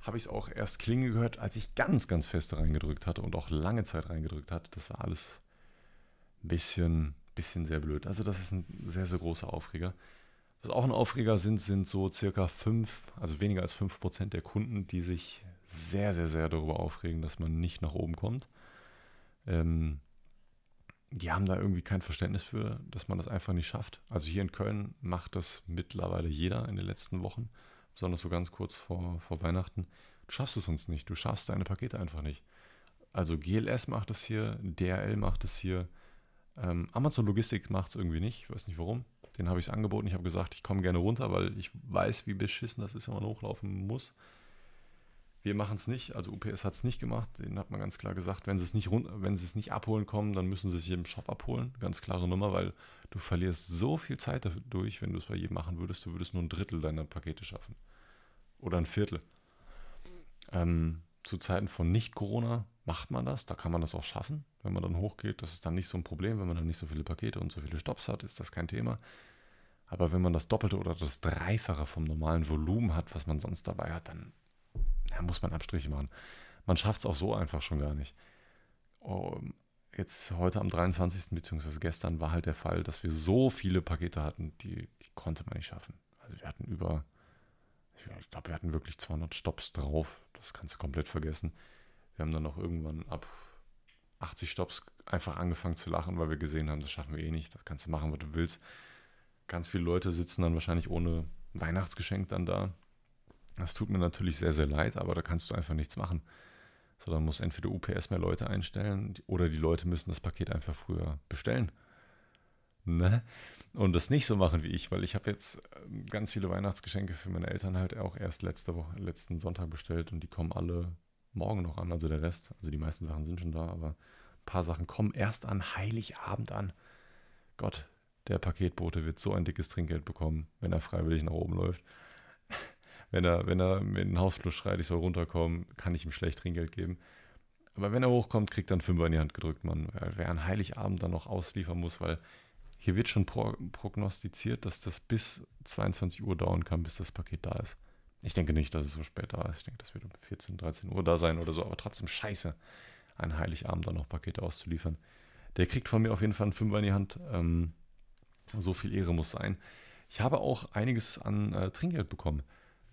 Speaker 1: habe ich es auch erst klingeln gehört, als ich ganz, ganz fest reingedrückt hatte und auch lange Zeit reingedrückt hatte. Das war alles ein bisschen, bisschen sehr blöd. Also das ist ein sehr, sehr großer Aufreger. Was auch ein Aufreger sind, sind so circa fünf, also weniger als fünf Prozent der Kunden, die sich sehr, sehr, sehr darüber aufregen, dass man nicht nach oben kommt. Ähm, die haben da irgendwie kein Verständnis für, dass man das einfach nicht schafft. Also hier in Köln macht das mittlerweile jeder in den letzten Wochen, besonders so ganz kurz vor, vor Weihnachten. Du schaffst es sonst nicht, du schaffst deine Pakete einfach nicht. Also GLS macht es hier, DRL macht es hier, ähm, Amazon Logistik macht es irgendwie nicht, ich weiß nicht warum. Den habe ich es angeboten. Ich habe gesagt, ich komme gerne runter, weil ich weiß, wie beschissen das ist, wenn man hochlaufen muss. Wir machen es nicht, also UPS hat es nicht gemacht. Den hat man ganz klar gesagt, wenn sie es nicht wenn sie es nicht abholen kommen, dann müssen sie es im Shop abholen. Ganz klare Nummer, weil du verlierst so viel Zeit dadurch, wenn du es bei jedem machen würdest. Du würdest nur ein Drittel deiner Pakete schaffen. Oder ein Viertel. Ähm, zu Zeiten von Nicht-Corona macht man das. Da kann man das auch schaffen, wenn man dann hochgeht. Das ist dann nicht so ein Problem, wenn man dann nicht so viele Pakete und so viele Stops hat, ist das kein Thema. Aber wenn man das Doppelte oder das Dreifache vom normalen Volumen hat, was man sonst dabei hat, dann ja, muss man Abstriche machen. Man schafft es auch so einfach schon gar nicht. Oh, jetzt heute am 23. bzw. gestern war halt der Fall, dass wir so viele Pakete hatten, die, die konnte man nicht schaffen. Also wir hatten über, ich glaube, wir hatten wirklich 200 Stops drauf. Das kannst du komplett vergessen. Wir haben dann noch irgendwann ab 80 Stops einfach angefangen zu lachen, weil wir gesehen haben, das schaffen wir eh nicht. Das kannst du machen, was du willst. Ganz viele Leute sitzen dann wahrscheinlich ohne Weihnachtsgeschenk dann da. Das tut mir natürlich sehr, sehr leid, aber da kannst du einfach nichts machen. So, dann muss entweder UPS mehr Leute einstellen oder die Leute müssen das Paket einfach früher bestellen. Ne? Und das nicht so machen wie ich, weil ich habe jetzt ähm, ganz viele Weihnachtsgeschenke für meine Eltern halt auch erst letzte Woche, letzten Sonntag bestellt und die kommen alle morgen noch an, also der Rest. Also die meisten Sachen sind schon da, aber ein paar Sachen kommen erst an Heiligabend an. Gott, der Paketbote wird so ein dickes Trinkgeld bekommen, wenn er freiwillig nach oben läuft. wenn er, wenn er mit dem Hausfluss schreit, ich soll runterkommen, kann ich ihm schlecht Trinkgeld geben. Aber wenn er hochkommt, kriegt er einen Fünfer in die Hand gedrückt, man. Wer an Heiligabend dann noch ausliefern muss, weil hier wird schon pro prognostiziert, dass das bis 22 Uhr dauern kann, bis das Paket da ist. Ich denke nicht, dass es so spät da ist. Ich denke, das wird um 14, 13 Uhr da sein oder so. Aber trotzdem scheiße, an Heiligabend dann noch Pakete auszuliefern. Der kriegt von mir auf jeden Fall einen Fünfer in die Hand. Ähm, so viel Ehre muss sein. Ich habe auch einiges an äh, Trinkgeld bekommen.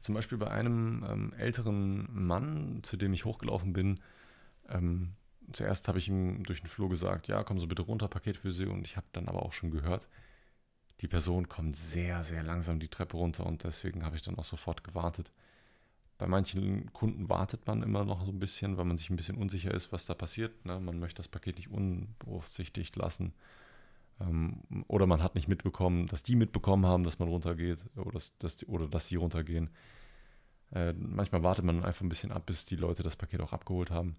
Speaker 1: Zum Beispiel bei einem ähm, älteren Mann, zu dem ich hochgelaufen bin. Ähm, zuerst habe ich ihm durch den Flur gesagt, ja, kommen Sie bitte runter, Paket für Sie. Und ich habe dann aber auch schon gehört, die Person kommt sehr, sehr langsam die Treppe runter und deswegen habe ich dann auch sofort gewartet. Bei manchen Kunden wartet man immer noch so ein bisschen, weil man sich ein bisschen unsicher ist, was da passiert. Ne? Man möchte das Paket nicht unbeaufsichtigt lassen. Ähm, oder man hat nicht mitbekommen, dass die mitbekommen haben, dass man runtergeht oder dass, dass die, oder dass die runtergehen. Äh, manchmal wartet man einfach ein bisschen ab, bis die Leute das Paket auch abgeholt haben.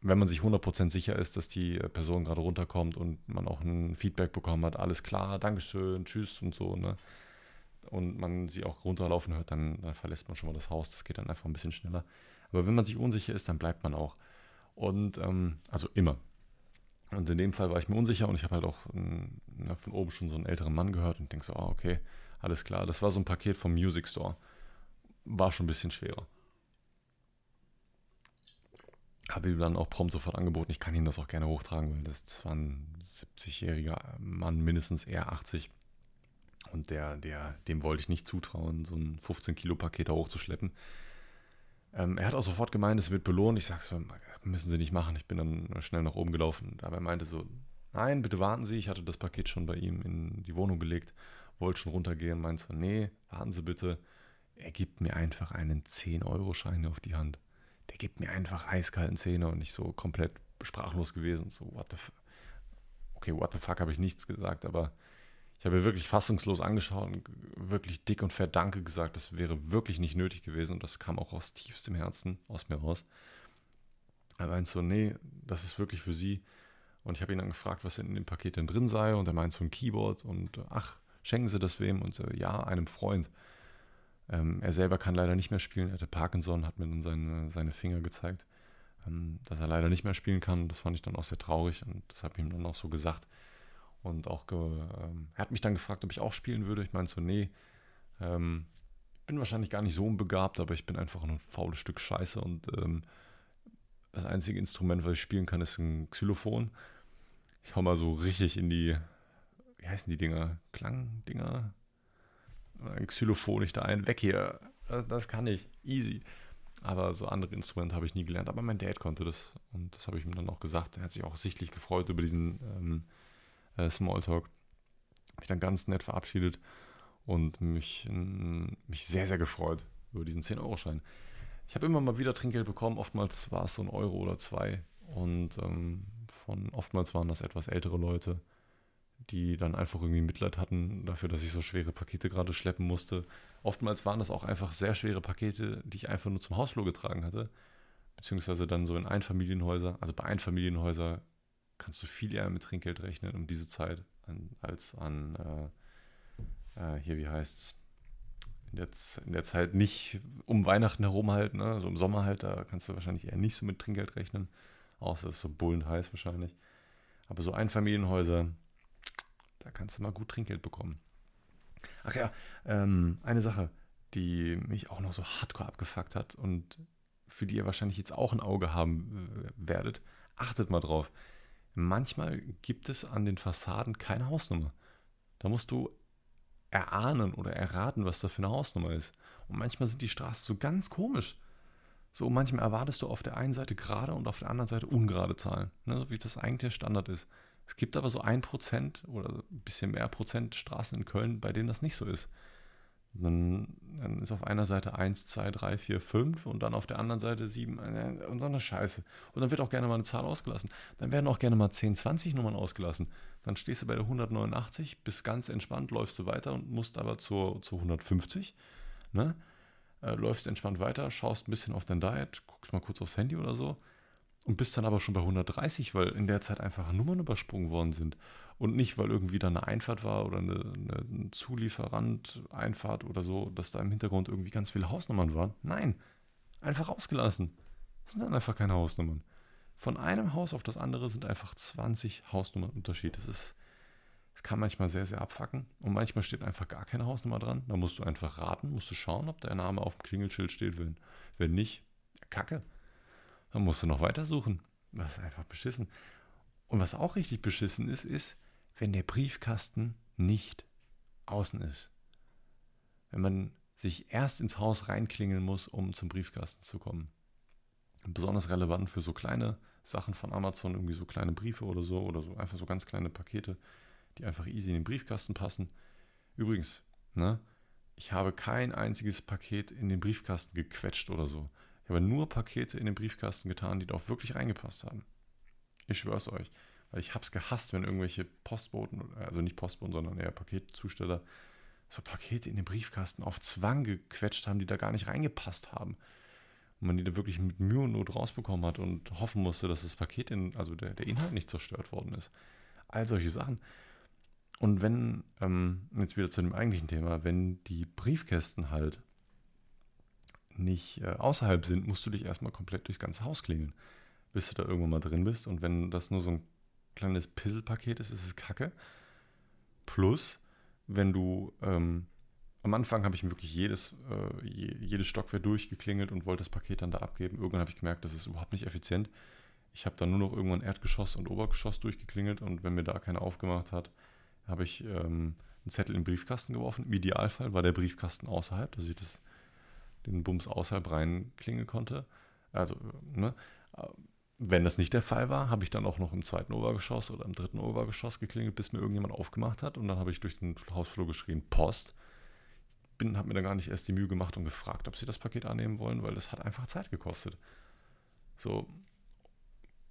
Speaker 1: Wenn man sich 100% sicher ist, dass die äh, Person gerade runterkommt und man auch ein Feedback bekommen hat, alles klar, Dankeschön, tschüss und so, ne? Und man sie auch runterlaufen hört, dann, dann verlässt man schon mal das Haus. Das geht dann einfach ein bisschen schneller. Aber wenn man sich unsicher ist, dann bleibt man auch. Und ähm, also immer. Und in dem Fall war ich mir unsicher und ich habe halt auch ähm, von oben schon so einen älteren Mann gehört und denke so, ah, okay, alles klar. Das war so ein Paket vom Music Store. War schon ein bisschen schwerer. Habe ihm dann auch prompt sofort angeboten, ich kann ihm das auch gerne hochtragen, weil das, das war ein 70-jähriger Mann, mindestens eher 80. Und der, der, dem wollte ich nicht zutrauen, so ein 15-Kilo-Paket da hochzuschleppen. Ähm, er hat auch sofort gemeint, es wird belohnt. Ich sage so, müssen Sie nicht machen. Ich bin dann schnell nach oben gelaufen. Aber er meinte so, nein, bitte warten Sie. Ich hatte das Paket schon bei ihm in die Wohnung gelegt, wollte schon runtergehen. Meinte so, nee, warten Sie bitte. Er gibt mir einfach einen 10-Euro-Schein auf die Hand. Der gibt mir einfach eiskalten Zähne und ich so komplett sprachlos gewesen. So, what the fuck. Okay, what the fuck habe ich nichts gesagt, aber ich habe wirklich fassungslos angeschaut und wirklich dick und fett Danke gesagt. Das wäre wirklich nicht nötig gewesen und das kam auch aus tiefstem Herzen aus mir raus. Er meinte so, nee, das ist wirklich für Sie. Und ich habe ihn dann gefragt, was in dem Paket denn drin sei. Und er meint so ein Keyboard und ach, schenken Sie das wem? Und so, ja, einem Freund. Ähm, er selber kann leider nicht mehr spielen. Er hatte Parkinson, hat mir dann seine, seine Finger gezeigt, ähm, dass er leider nicht mehr spielen kann. Das fand ich dann auch sehr traurig und das habe ich ihm dann auch so gesagt. Und auch, ähm, er hat mich dann gefragt, ob ich auch spielen würde. Ich meinte so, nee, ähm, ich bin wahrscheinlich gar nicht so unbegabt, aber ich bin einfach ein faules Stück Scheiße und ähm, das einzige Instrument, was ich spielen kann, ist ein Xylophon. Ich hau mal so richtig in die, wie heißen die Dinger? Klangdinger? Ein Xylophon ich da ein, weg hier. Das, das kann ich, easy. Aber so andere Instrumente habe ich nie gelernt. Aber mein Dad konnte das und das habe ich ihm dann auch gesagt. Er hat sich auch sichtlich gefreut über diesen ähm, äh, Smalltalk. Mich dann ganz nett verabschiedet und mich, mich sehr, sehr gefreut über diesen 10-Euro-Schein. Ich habe immer mal wieder Trinkgeld bekommen, oftmals war es so ein Euro oder zwei. Und ähm, von oftmals waren das etwas ältere Leute, die dann einfach irgendwie Mitleid hatten dafür, dass ich so schwere Pakete gerade schleppen musste. Oftmals waren das auch einfach sehr schwere Pakete, die ich einfach nur zum Hausflur getragen hatte. Beziehungsweise dann so in Einfamilienhäuser. Also bei Einfamilienhäuser kannst du viel eher mit Trinkgeld rechnen um diese Zeit als an, äh, äh, hier, wie heißt's? In der, in der Zeit nicht um Weihnachten herum halt, ne? also im Sommer halt, da kannst du wahrscheinlich eher nicht so mit Trinkgeld rechnen. Außer es ist so bullend heiß wahrscheinlich. Aber so Einfamilienhäuser, da kannst du mal gut Trinkgeld bekommen. Ach ja, ähm, eine Sache, die mich auch noch so hardcore abgefuckt hat und für die ihr wahrscheinlich jetzt auch ein Auge haben äh, werdet. Achtet mal drauf manchmal gibt es an den Fassaden keine Hausnummer. Da musst du erahnen oder erraten, was da für eine Hausnummer ist. Und manchmal sind die Straßen so ganz komisch. So, manchmal erwartest du auf der einen Seite gerade und auf der anderen Seite ungerade Zahlen, ne, so wie das eigentlich der Standard ist. Es gibt aber so ein Prozent oder ein bisschen mehr Prozent Straßen in Köln, bei denen das nicht so ist. Dann, dann, ist auf einer Seite 1, 2, 3, 4, 5 und dann auf der anderen Seite 7 äh, und so eine Scheiße. Und dann wird auch gerne mal eine Zahl ausgelassen. Dann werden auch gerne mal 10, 20 Nummern ausgelassen. Dann stehst du bei der 189, bist ganz entspannt, läufst du weiter und musst aber zur, zur 150. Ne? Äh, läufst entspannt weiter, schaust ein bisschen auf dein Diet, guckst mal kurz aufs Handy oder so und bist dann aber schon bei 130, weil in der Zeit einfach Nummern übersprungen worden sind. Und nicht, weil irgendwie da eine Einfahrt war oder eine, eine Zulieferant-Einfahrt oder so, dass da im Hintergrund irgendwie ganz viele Hausnummern waren. Nein, einfach ausgelassen. Das sind dann einfach keine Hausnummern. von einem Haus auf das andere sind einfach 20 Hausnummern Unterschied. Das ist, das kann manchmal sehr, sehr abfacken. Und manchmal steht einfach gar keine Hausnummer dran. Da musst du einfach raten, musst du schauen, ob der Name auf dem Klingelschild steht. Wenn, wenn nicht, kacke. Dann musst du noch weiter suchen. Das ist einfach beschissen. Und was auch richtig beschissen ist, ist, wenn der Briefkasten nicht außen ist. Wenn man sich erst ins Haus reinklingeln muss, um zum Briefkasten zu kommen. Besonders relevant für so kleine Sachen von Amazon, irgendwie so kleine Briefe oder so, oder so einfach so ganz kleine Pakete, die einfach easy in den Briefkasten passen. Übrigens, ne, ich habe kein einziges Paket in den Briefkasten gequetscht oder so. Ich habe nur Pakete in den Briefkasten getan, die da auch wirklich reingepasst haben. Ich schwör's euch. Weil ich hab's gehasst, wenn irgendwelche Postboten, also nicht Postboten, sondern eher Paketzusteller, so Pakete in den Briefkasten auf Zwang gequetscht haben, die da gar nicht reingepasst haben. Und man die da wirklich mit Mühe und Not rausbekommen hat und hoffen musste, dass das Paket, in, also der, der Inhalt nicht zerstört worden ist. All solche Sachen. Und wenn, ähm, jetzt wieder zu dem eigentlichen Thema, wenn die Briefkästen halt nicht äh, außerhalb sind, musst du dich erstmal komplett durchs ganze Haus klingeln, bis du da irgendwann mal drin bist. Und wenn das nur so ein kleines Pisselpaket ist, ist es kacke. Plus, wenn du, ähm, am Anfang habe ich wirklich jedes, äh, jedes Stockwerk durchgeklingelt und wollte das Paket dann da abgeben. Irgendwann habe ich gemerkt, das ist überhaupt nicht effizient. Ich habe dann nur noch irgendwann Erdgeschoss und Obergeschoss durchgeklingelt und wenn mir da keiner aufgemacht hat, habe ich ähm, einen Zettel in den Briefkasten geworfen. Im Idealfall war der Briefkasten außerhalb, dass ich das, den Bums außerhalb reinklingeln konnte. Also, ne? Wenn das nicht der Fall war, habe ich dann auch noch im zweiten Obergeschoss oder im dritten Obergeschoss geklingelt, bis mir irgendjemand aufgemacht hat. Und dann habe ich durch den Hausflur geschrien, Post. Bin, habe mir dann gar nicht erst die Mühe gemacht und gefragt, ob sie das Paket annehmen wollen, weil das hat einfach Zeit gekostet. So,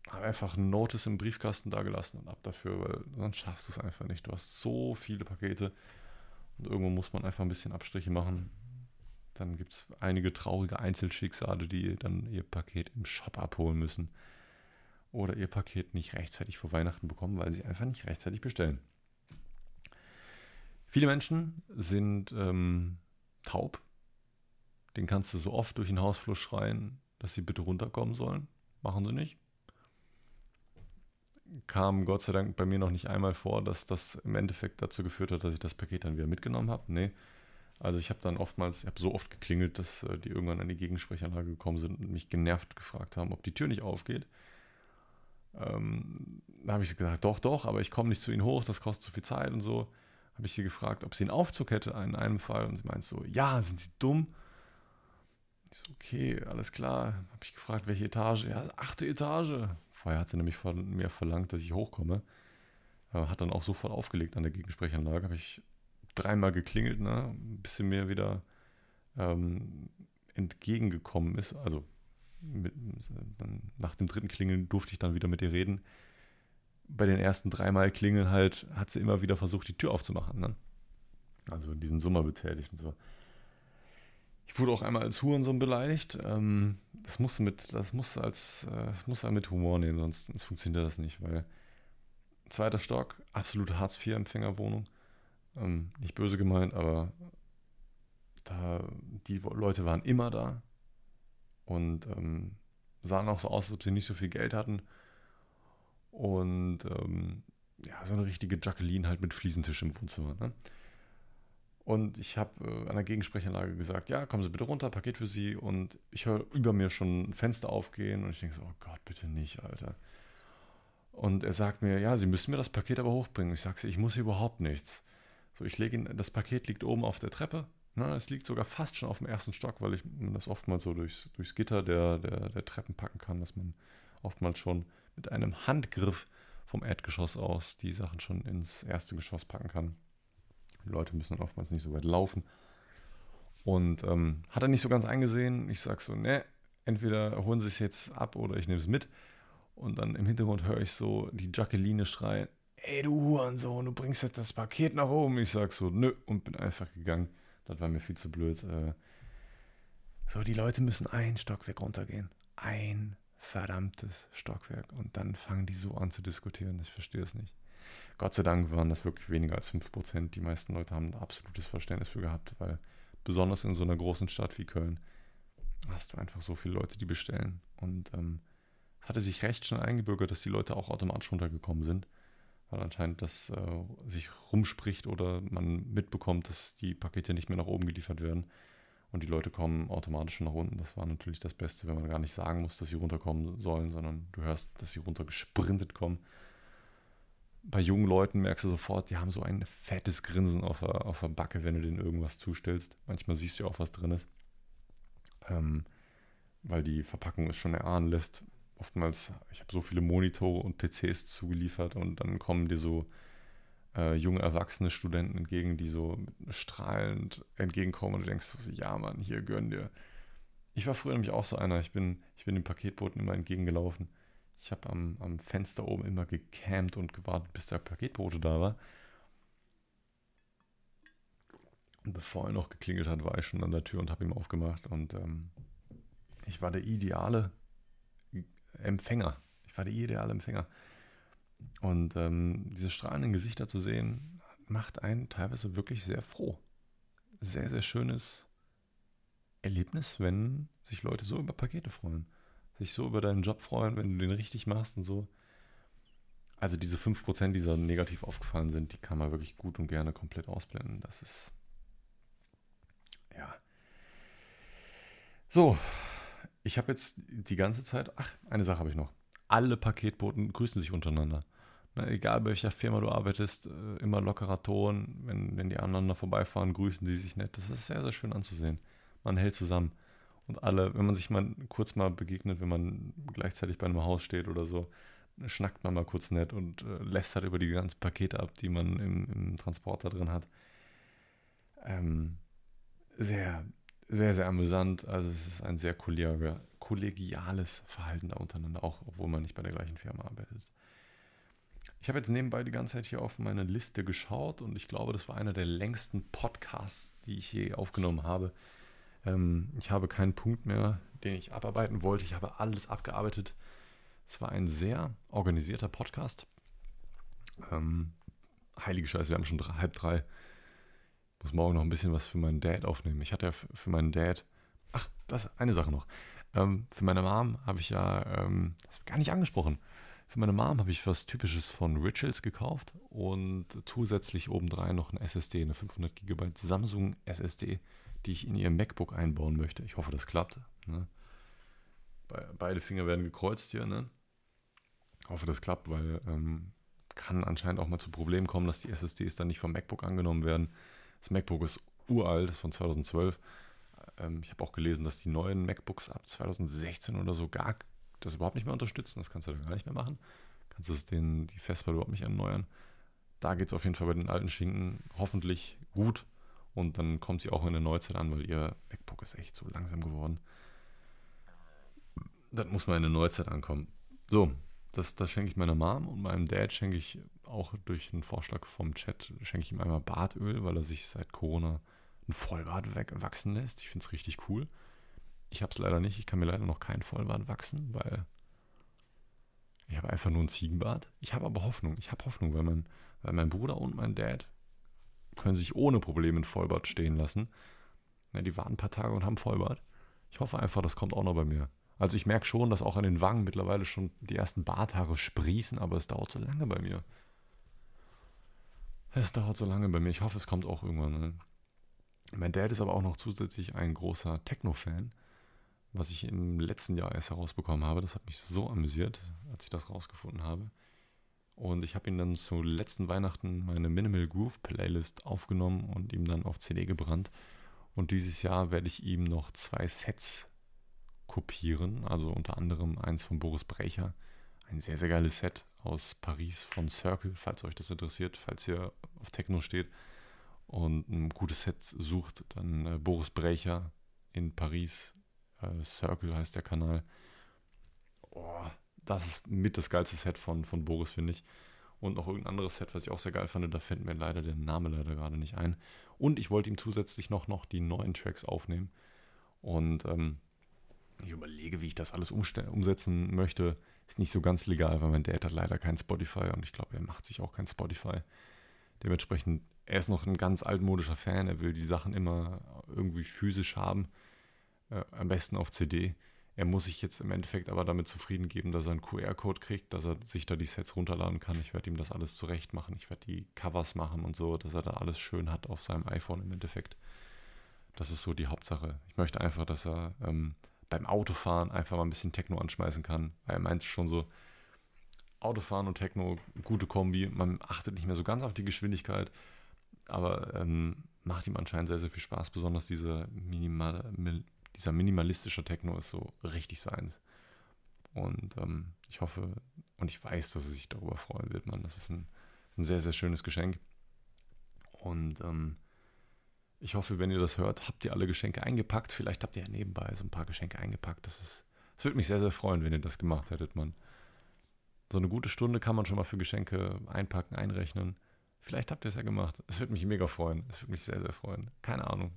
Speaker 1: habe einfach ein Notice im Briefkasten da gelassen und ab dafür, weil sonst schaffst du es einfach nicht. Du hast so viele Pakete und irgendwo muss man einfach ein bisschen Abstriche machen. Dann gibt es einige traurige Einzelschicksale, die dann ihr Paket im Shop abholen müssen oder ihr Paket nicht rechtzeitig vor Weihnachten bekommen, weil sie einfach nicht rechtzeitig bestellen. Viele Menschen sind ähm, taub. Den kannst du so oft durch den Hausflur schreien, dass sie bitte runterkommen sollen. Machen sie nicht. Kam Gott sei Dank bei mir noch nicht einmal vor, dass das im Endeffekt dazu geführt hat, dass ich das Paket dann wieder mitgenommen habe. Nee. Also ich habe dann oftmals, ich habe so oft geklingelt, dass äh, die irgendwann an die Gegensprechanlage gekommen sind und mich genervt gefragt haben, ob die Tür nicht aufgeht. Ähm, da habe ich gesagt, doch, doch, aber ich komme nicht zu ihnen hoch, das kostet zu viel Zeit und so. Habe ich sie gefragt, ob sie einen Aufzug hätte in einem Fall und sie meint so, ja, sind sie dumm? Ich so, okay, alles klar. Habe ich gefragt, welche Etage? Ja, achte Etage. Vorher hat sie nämlich von mir verlangt, dass ich hochkomme. Hat dann auch sofort aufgelegt an der Gegensprechanlage. Habe ich dreimal geklingelt, ne? bis sie mir wieder ähm, entgegengekommen ist. Also mit, nach dem dritten Klingeln durfte ich dann wieder mit ihr reden. Bei den ersten dreimal Klingeln halt hat sie immer wieder versucht, die Tür aufzumachen. Ne? Also diesen Summer betätigt und so. Ich wurde auch einmal als Hurensohn beleidigt. Ähm, das musste mit, das musste als, äh, das musste mit Humor nehmen, sonst, sonst funktioniert das nicht, weil zweiter Stock, absolute Hartz-IV-Empfängerwohnung. Ähm, nicht böse gemeint, aber da, die Leute waren immer da und ähm, sahen auch so aus, als ob sie nicht so viel Geld hatten. Und ähm, ja, so eine richtige Jacqueline halt mit Fliesentisch im Wohnzimmer. Ne? Und ich habe äh, an der Gegensprechanlage gesagt, ja, kommen Sie bitte runter, Paket für Sie. Und ich höre über mir schon ein Fenster aufgehen und ich denke so, oh Gott, bitte nicht, Alter. Und er sagt mir, ja, Sie müssen mir das Paket aber hochbringen. Ich sage, ich muss hier überhaupt nichts. So, ich lege ihn, das Paket liegt oben auf der Treppe. Ne, es liegt sogar fast schon auf dem ersten Stock, weil ich das oftmals so durchs, durchs Gitter der, der, der Treppen packen kann, dass man oftmals schon mit einem Handgriff vom Erdgeschoss aus die Sachen schon ins erste Geschoss packen kann. Die Leute müssen dann oftmals nicht so weit laufen. Und ähm, hat er nicht so ganz eingesehen. Ich sage so, ne, entweder holen sie es jetzt ab oder ich nehme es mit. Und dann im Hintergrund höre ich so die Jacqueline schreien, ey du Hurensohn, du bringst jetzt das Paket nach oben. Ich sag so, nö, und bin einfach gegangen. Das war mir viel zu blöd. Äh. So, die Leute müssen ein Stockwerk runtergehen. Ein verdammtes Stockwerk. Und dann fangen die so an zu diskutieren. Ich verstehe es nicht. Gott sei Dank waren das wirklich weniger als 5%. Die meisten Leute haben ein absolutes Verständnis für gehabt, weil besonders in so einer großen Stadt wie Köln hast du einfach so viele Leute, die bestellen. Und ähm, es hatte sich recht schnell eingebürgert, dass die Leute auch automatisch runtergekommen sind, weil anscheinend das äh, sich rumspricht oder man mitbekommt, dass die Pakete nicht mehr nach oben geliefert werden und die Leute kommen automatisch nach unten. Das war natürlich das Beste, wenn man gar nicht sagen muss, dass sie runterkommen sollen, sondern du hörst, dass sie runtergesprintet kommen. Bei jungen Leuten merkst du sofort, die haben so ein fettes Grinsen auf der, auf der Backe, wenn du denen irgendwas zustellst. Manchmal siehst du auch, was drin ist. Ähm, weil die Verpackung es schon erahnen lässt. Oftmals, ich habe so viele Monitore und PCs zugeliefert und dann kommen dir so äh, junge erwachsene Studenten entgegen, die so strahlend entgegenkommen und du denkst so, ja Mann, hier gönn dir. Ich war früher nämlich auch so einer, ich bin, ich bin dem Paketboten immer entgegengelaufen. Ich habe am, am Fenster oben immer gecampt und gewartet, bis der Paketbote da war. Und bevor er noch geklingelt hat, war ich schon an der Tür und habe ihm aufgemacht. Und ähm, ich war der ideale Empfänger. Ich war der ideale Empfänger. Und ähm, diese strahlenden Gesichter zu sehen, macht einen teilweise wirklich sehr froh. Sehr, sehr schönes Erlebnis, wenn sich Leute so über Pakete freuen. Sich so über deinen Job freuen, wenn du den richtig machst und so. Also diese 5%, die so negativ aufgefallen sind, die kann man wirklich gut und gerne komplett ausblenden. Das ist. Ja. So, ich habe jetzt die ganze Zeit. Ach, eine Sache habe ich noch alle Paketboten grüßen sich untereinander. Na, egal bei welcher Firma du arbeitest, äh, immer lockerer Ton. Wenn, wenn die aneinander vorbeifahren, grüßen sie sich nett. Das ist sehr, sehr schön anzusehen. Man hält zusammen. Und alle, wenn man sich mal kurz mal begegnet, wenn man gleichzeitig bei einem Haus steht oder so, schnackt man mal kurz nett und äh, lästert über die ganzen Pakete ab, die man im, im Transporter drin hat. Ähm, sehr, sehr, sehr amüsant. Also es ist ein sehr kollegiales Verhalten da untereinander, auch obwohl man nicht bei der gleichen Firma arbeitet. Ich habe jetzt nebenbei die ganze Zeit hier auf meine Liste geschaut und ich glaube, das war einer der längsten Podcasts, die ich je aufgenommen habe. Ähm, ich habe keinen Punkt mehr, den ich abarbeiten wollte. Ich habe alles abgearbeitet. Es war ein sehr organisierter Podcast. Ähm, heilige Scheiße, wir haben schon drei, halb drei muss morgen noch ein bisschen was für meinen Dad aufnehmen. Ich hatte ja für meinen Dad, ach, das eine Sache noch. Ähm, für meine Mom habe ich ja, ähm, das gar nicht angesprochen. Für meine Mom habe ich was Typisches von Rituals gekauft und zusätzlich obendrein noch eine SSD, eine 500 GB Samsung SSD, die ich in ihr MacBook einbauen möchte. Ich hoffe, das klappt. Ne? Be beide Finger werden gekreuzt hier. Ne? Ich hoffe, das klappt, weil ähm, kann anscheinend auch mal zu Problemen kommen, dass die SSDs dann nicht vom MacBook angenommen werden. Das MacBook ist uralt, ist von 2012. Ähm, ich habe auch gelesen, dass die neuen MacBooks ab 2016 oder so gar das überhaupt nicht mehr unterstützen. Das kannst du dann gar nicht mehr machen. Kannst du den, die Festplatte überhaupt nicht erneuern. Da geht es auf jeden Fall bei den alten Schinken hoffentlich gut. Und dann kommt sie auch in der Neuzeit an, weil ihr MacBook ist echt so langsam geworden. Das muss mal in der Neuzeit ankommen. So, das, das schenke ich meiner Mom und meinem Dad schenke ich auch durch einen Vorschlag vom Chat, schenke ich ihm einmal Bartöl, weil er sich seit Corona ein Vollbart wachsen lässt. Ich finde es richtig cool. Ich habe es leider nicht. Ich kann mir leider noch kein Vollbart wachsen, weil ich habe einfach nur ein Ziegenbart. Ich habe aber Hoffnung. Ich habe Hoffnung, weil mein, weil mein Bruder und mein Dad können sich ohne Probleme ein Vollbart stehen lassen. Ja, die warten ein paar Tage und haben Vollbart. Ich hoffe einfach, das kommt auch noch bei mir. Also ich merke schon, dass auch an den Wangen mittlerweile schon die ersten Barthaare sprießen, aber es dauert so lange bei mir. Es dauert so lange bei mir. Ich hoffe, es kommt auch irgendwann. Ne? Mein Dad ist aber auch noch zusätzlich ein großer Techno-Fan, was ich im letzten Jahr erst herausbekommen habe. Das hat mich so amüsiert, als ich das rausgefunden habe. Und ich habe ihn dann zu letzten Weihnachten meine Minimal Groove Playlist aufgenommen und ihm dann auf CD gebrannt. Und dieses Jahr werde ich ihm noch zwei Sets kopieren, also unter anderem eins von Boris Brecher. Ein sehr, sehr geiles Set aus Paris von Circle, falls euch das interessiert, falls ihr auf Techno steht und ein gutes Set sucht, dann äh, Boris Brecher in Paris. Äh, Circle heißt der Kanal. Oh, das ist mit das geilste Set von, von Boris, finde ich. Und noch irgendein anderes Set, was ich auch sehr geil fand, da fällt mir leider der Name leider gerade nicht ein. Und ich wollte ihm zusätzlich noch, noch die neuen Tracks aufnehmen. Und ähm, ich überlege, wie ich das alles umsetzen möchte. Ist nicht so ganz legal, weil mein Dad hat leider kein Spotify und ich glaube, er macht sich auch kein Spotify. Dementsprechend, er ist noch ein ganz altmodischer Fan. Er will die Sachen immer irgendwie physisch haben. Äh, am besten auf CD. Er muss sich jetzt im Endeffekt aber damit zufrieden geben, dass er einen QR-Code kriegt, dass er sich da die Sets runterladen kann. Ich werde ihm das alles zurecht machen. Ich werde die Covers machen und so, dass er da alles schön hat auf seinem iPhone im Endeffekt. Das ist so die Hauptsache. Ich möchte einfach, dass er ähm, beim Autofahren einfach mal ein bisschen Techno anschmeißen kann. Weil er meint schon so, Autofahren und Techno, gute Kombi. Man achtet nicht mehr so ganz auf die Geschwindigkeit, aber ähm, macht ihm anscheinend sehr, sehr viel Spaß. Besonders diese minimal, dieser minimalistische Techno ist so richtig seins. Und ähm, ich hoffe und ich weiß, dass er sich darüber freuen wird, man. Das ist ein, ein sehr, sehr schönes Geschenk. Und ähm, ich hoffe, wenn ihr das hört, habt ihr alle Geschenke eingepackt. Vielleicht habt ihr ja nebenbei so ein paar Geschenke eingepackt. Das, ist, das würde mich sehr, sehr freuen, wenn ihr das gemacht hättet, man. So eine gute Stunde kann man schon mal für Geschenke einpacken, einrechnen. Vielleicht habt ihr es ja gemacht. Es würde mich mega freuen. Es würde mich sehr, sehr freuen. Keine Ahnung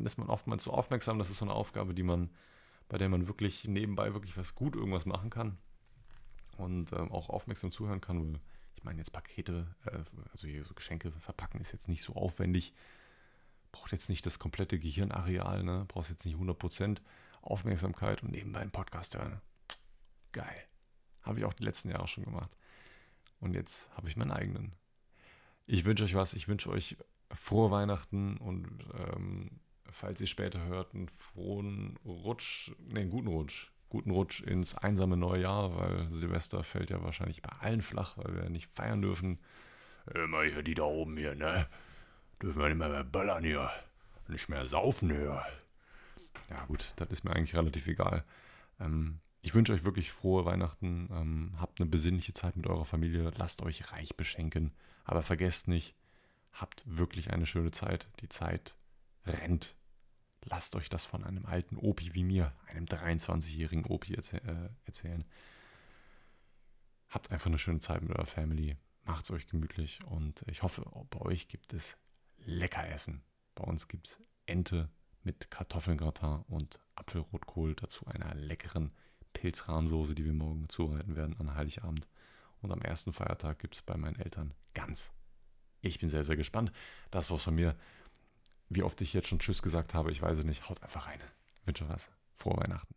Speaker 1: dann ist man oftmals so aufmerksam. Das ist so eine Aufgabe, die man, bei der man wirklich nebenbei wirklich was gut irgendwas machen kann und ähm, auch aufmerksam zuhören kann. Weil ich meine, jetzt Pakete, äh, also hier so Geschenke verpacken ist jetzt nicht so aufwendig. Braucht jetzt nicht das komplette Gehirnareal, ne? Brauchst jetzt nicht 100% Aufmerksamkeit und nebenbei einen Podcast hören. Geil. Habe ich auch die letzten Jahre schon gemacht. Und jetzt habe ich meinen eigenen. Ich wünsche euch was. Ich wünsche euch frohe Weihnachten und ähm, falls ihr später hört, einen frohen Rutsch, ne, einen guten Rutsch. Guten Rutsch ins einsame neue Jahr, weil Silvester fällt ja wahrscheinlich bei allen flach, weil wir nicht feiern dürfen. Immer hier die da oben hier, ne? Dürfen wir nicht mehr, mehr böllern hier. Nicht mehr saufen hier. Ja, gut, das ist mir eigentlich relativ egal. Ähm, ich wünsche euch wirklich frohe Weihnachten. Ähm, habt eine besinnliche Zeit mit eurer Familie. Lasst euch reich beschenken. Aber vergesst nicht, habt wirklich eine schöne Zeit. Die Zeit rennt. Lasst euch das von einem alten Opi wie mir, einem 23-jährigen Opi erzäh äh, erzählen. Habt einfach eine schöne Zeit mit eurer Family. Macht es euch gemütlich und ich hoffe, bei euch gibt es lecker Essen. Bei uns gibt es Ente mit Kartoffelgratin und Apfelrotkohl, dazu einer leckeren Pilzrahmsoße, die wir morgen zubereiten werden an Heiligabend. Und am ersten Feiertag gibt es bei meinen Eltern ganz. Ich bin sehr, sehr gespannt. Das war's von mir. Wie oft ich jetzt schon Tschüss gesagt habe, ich weiß es nicht. Haut einfach rein. wünsche was. Frohe Weihnachten.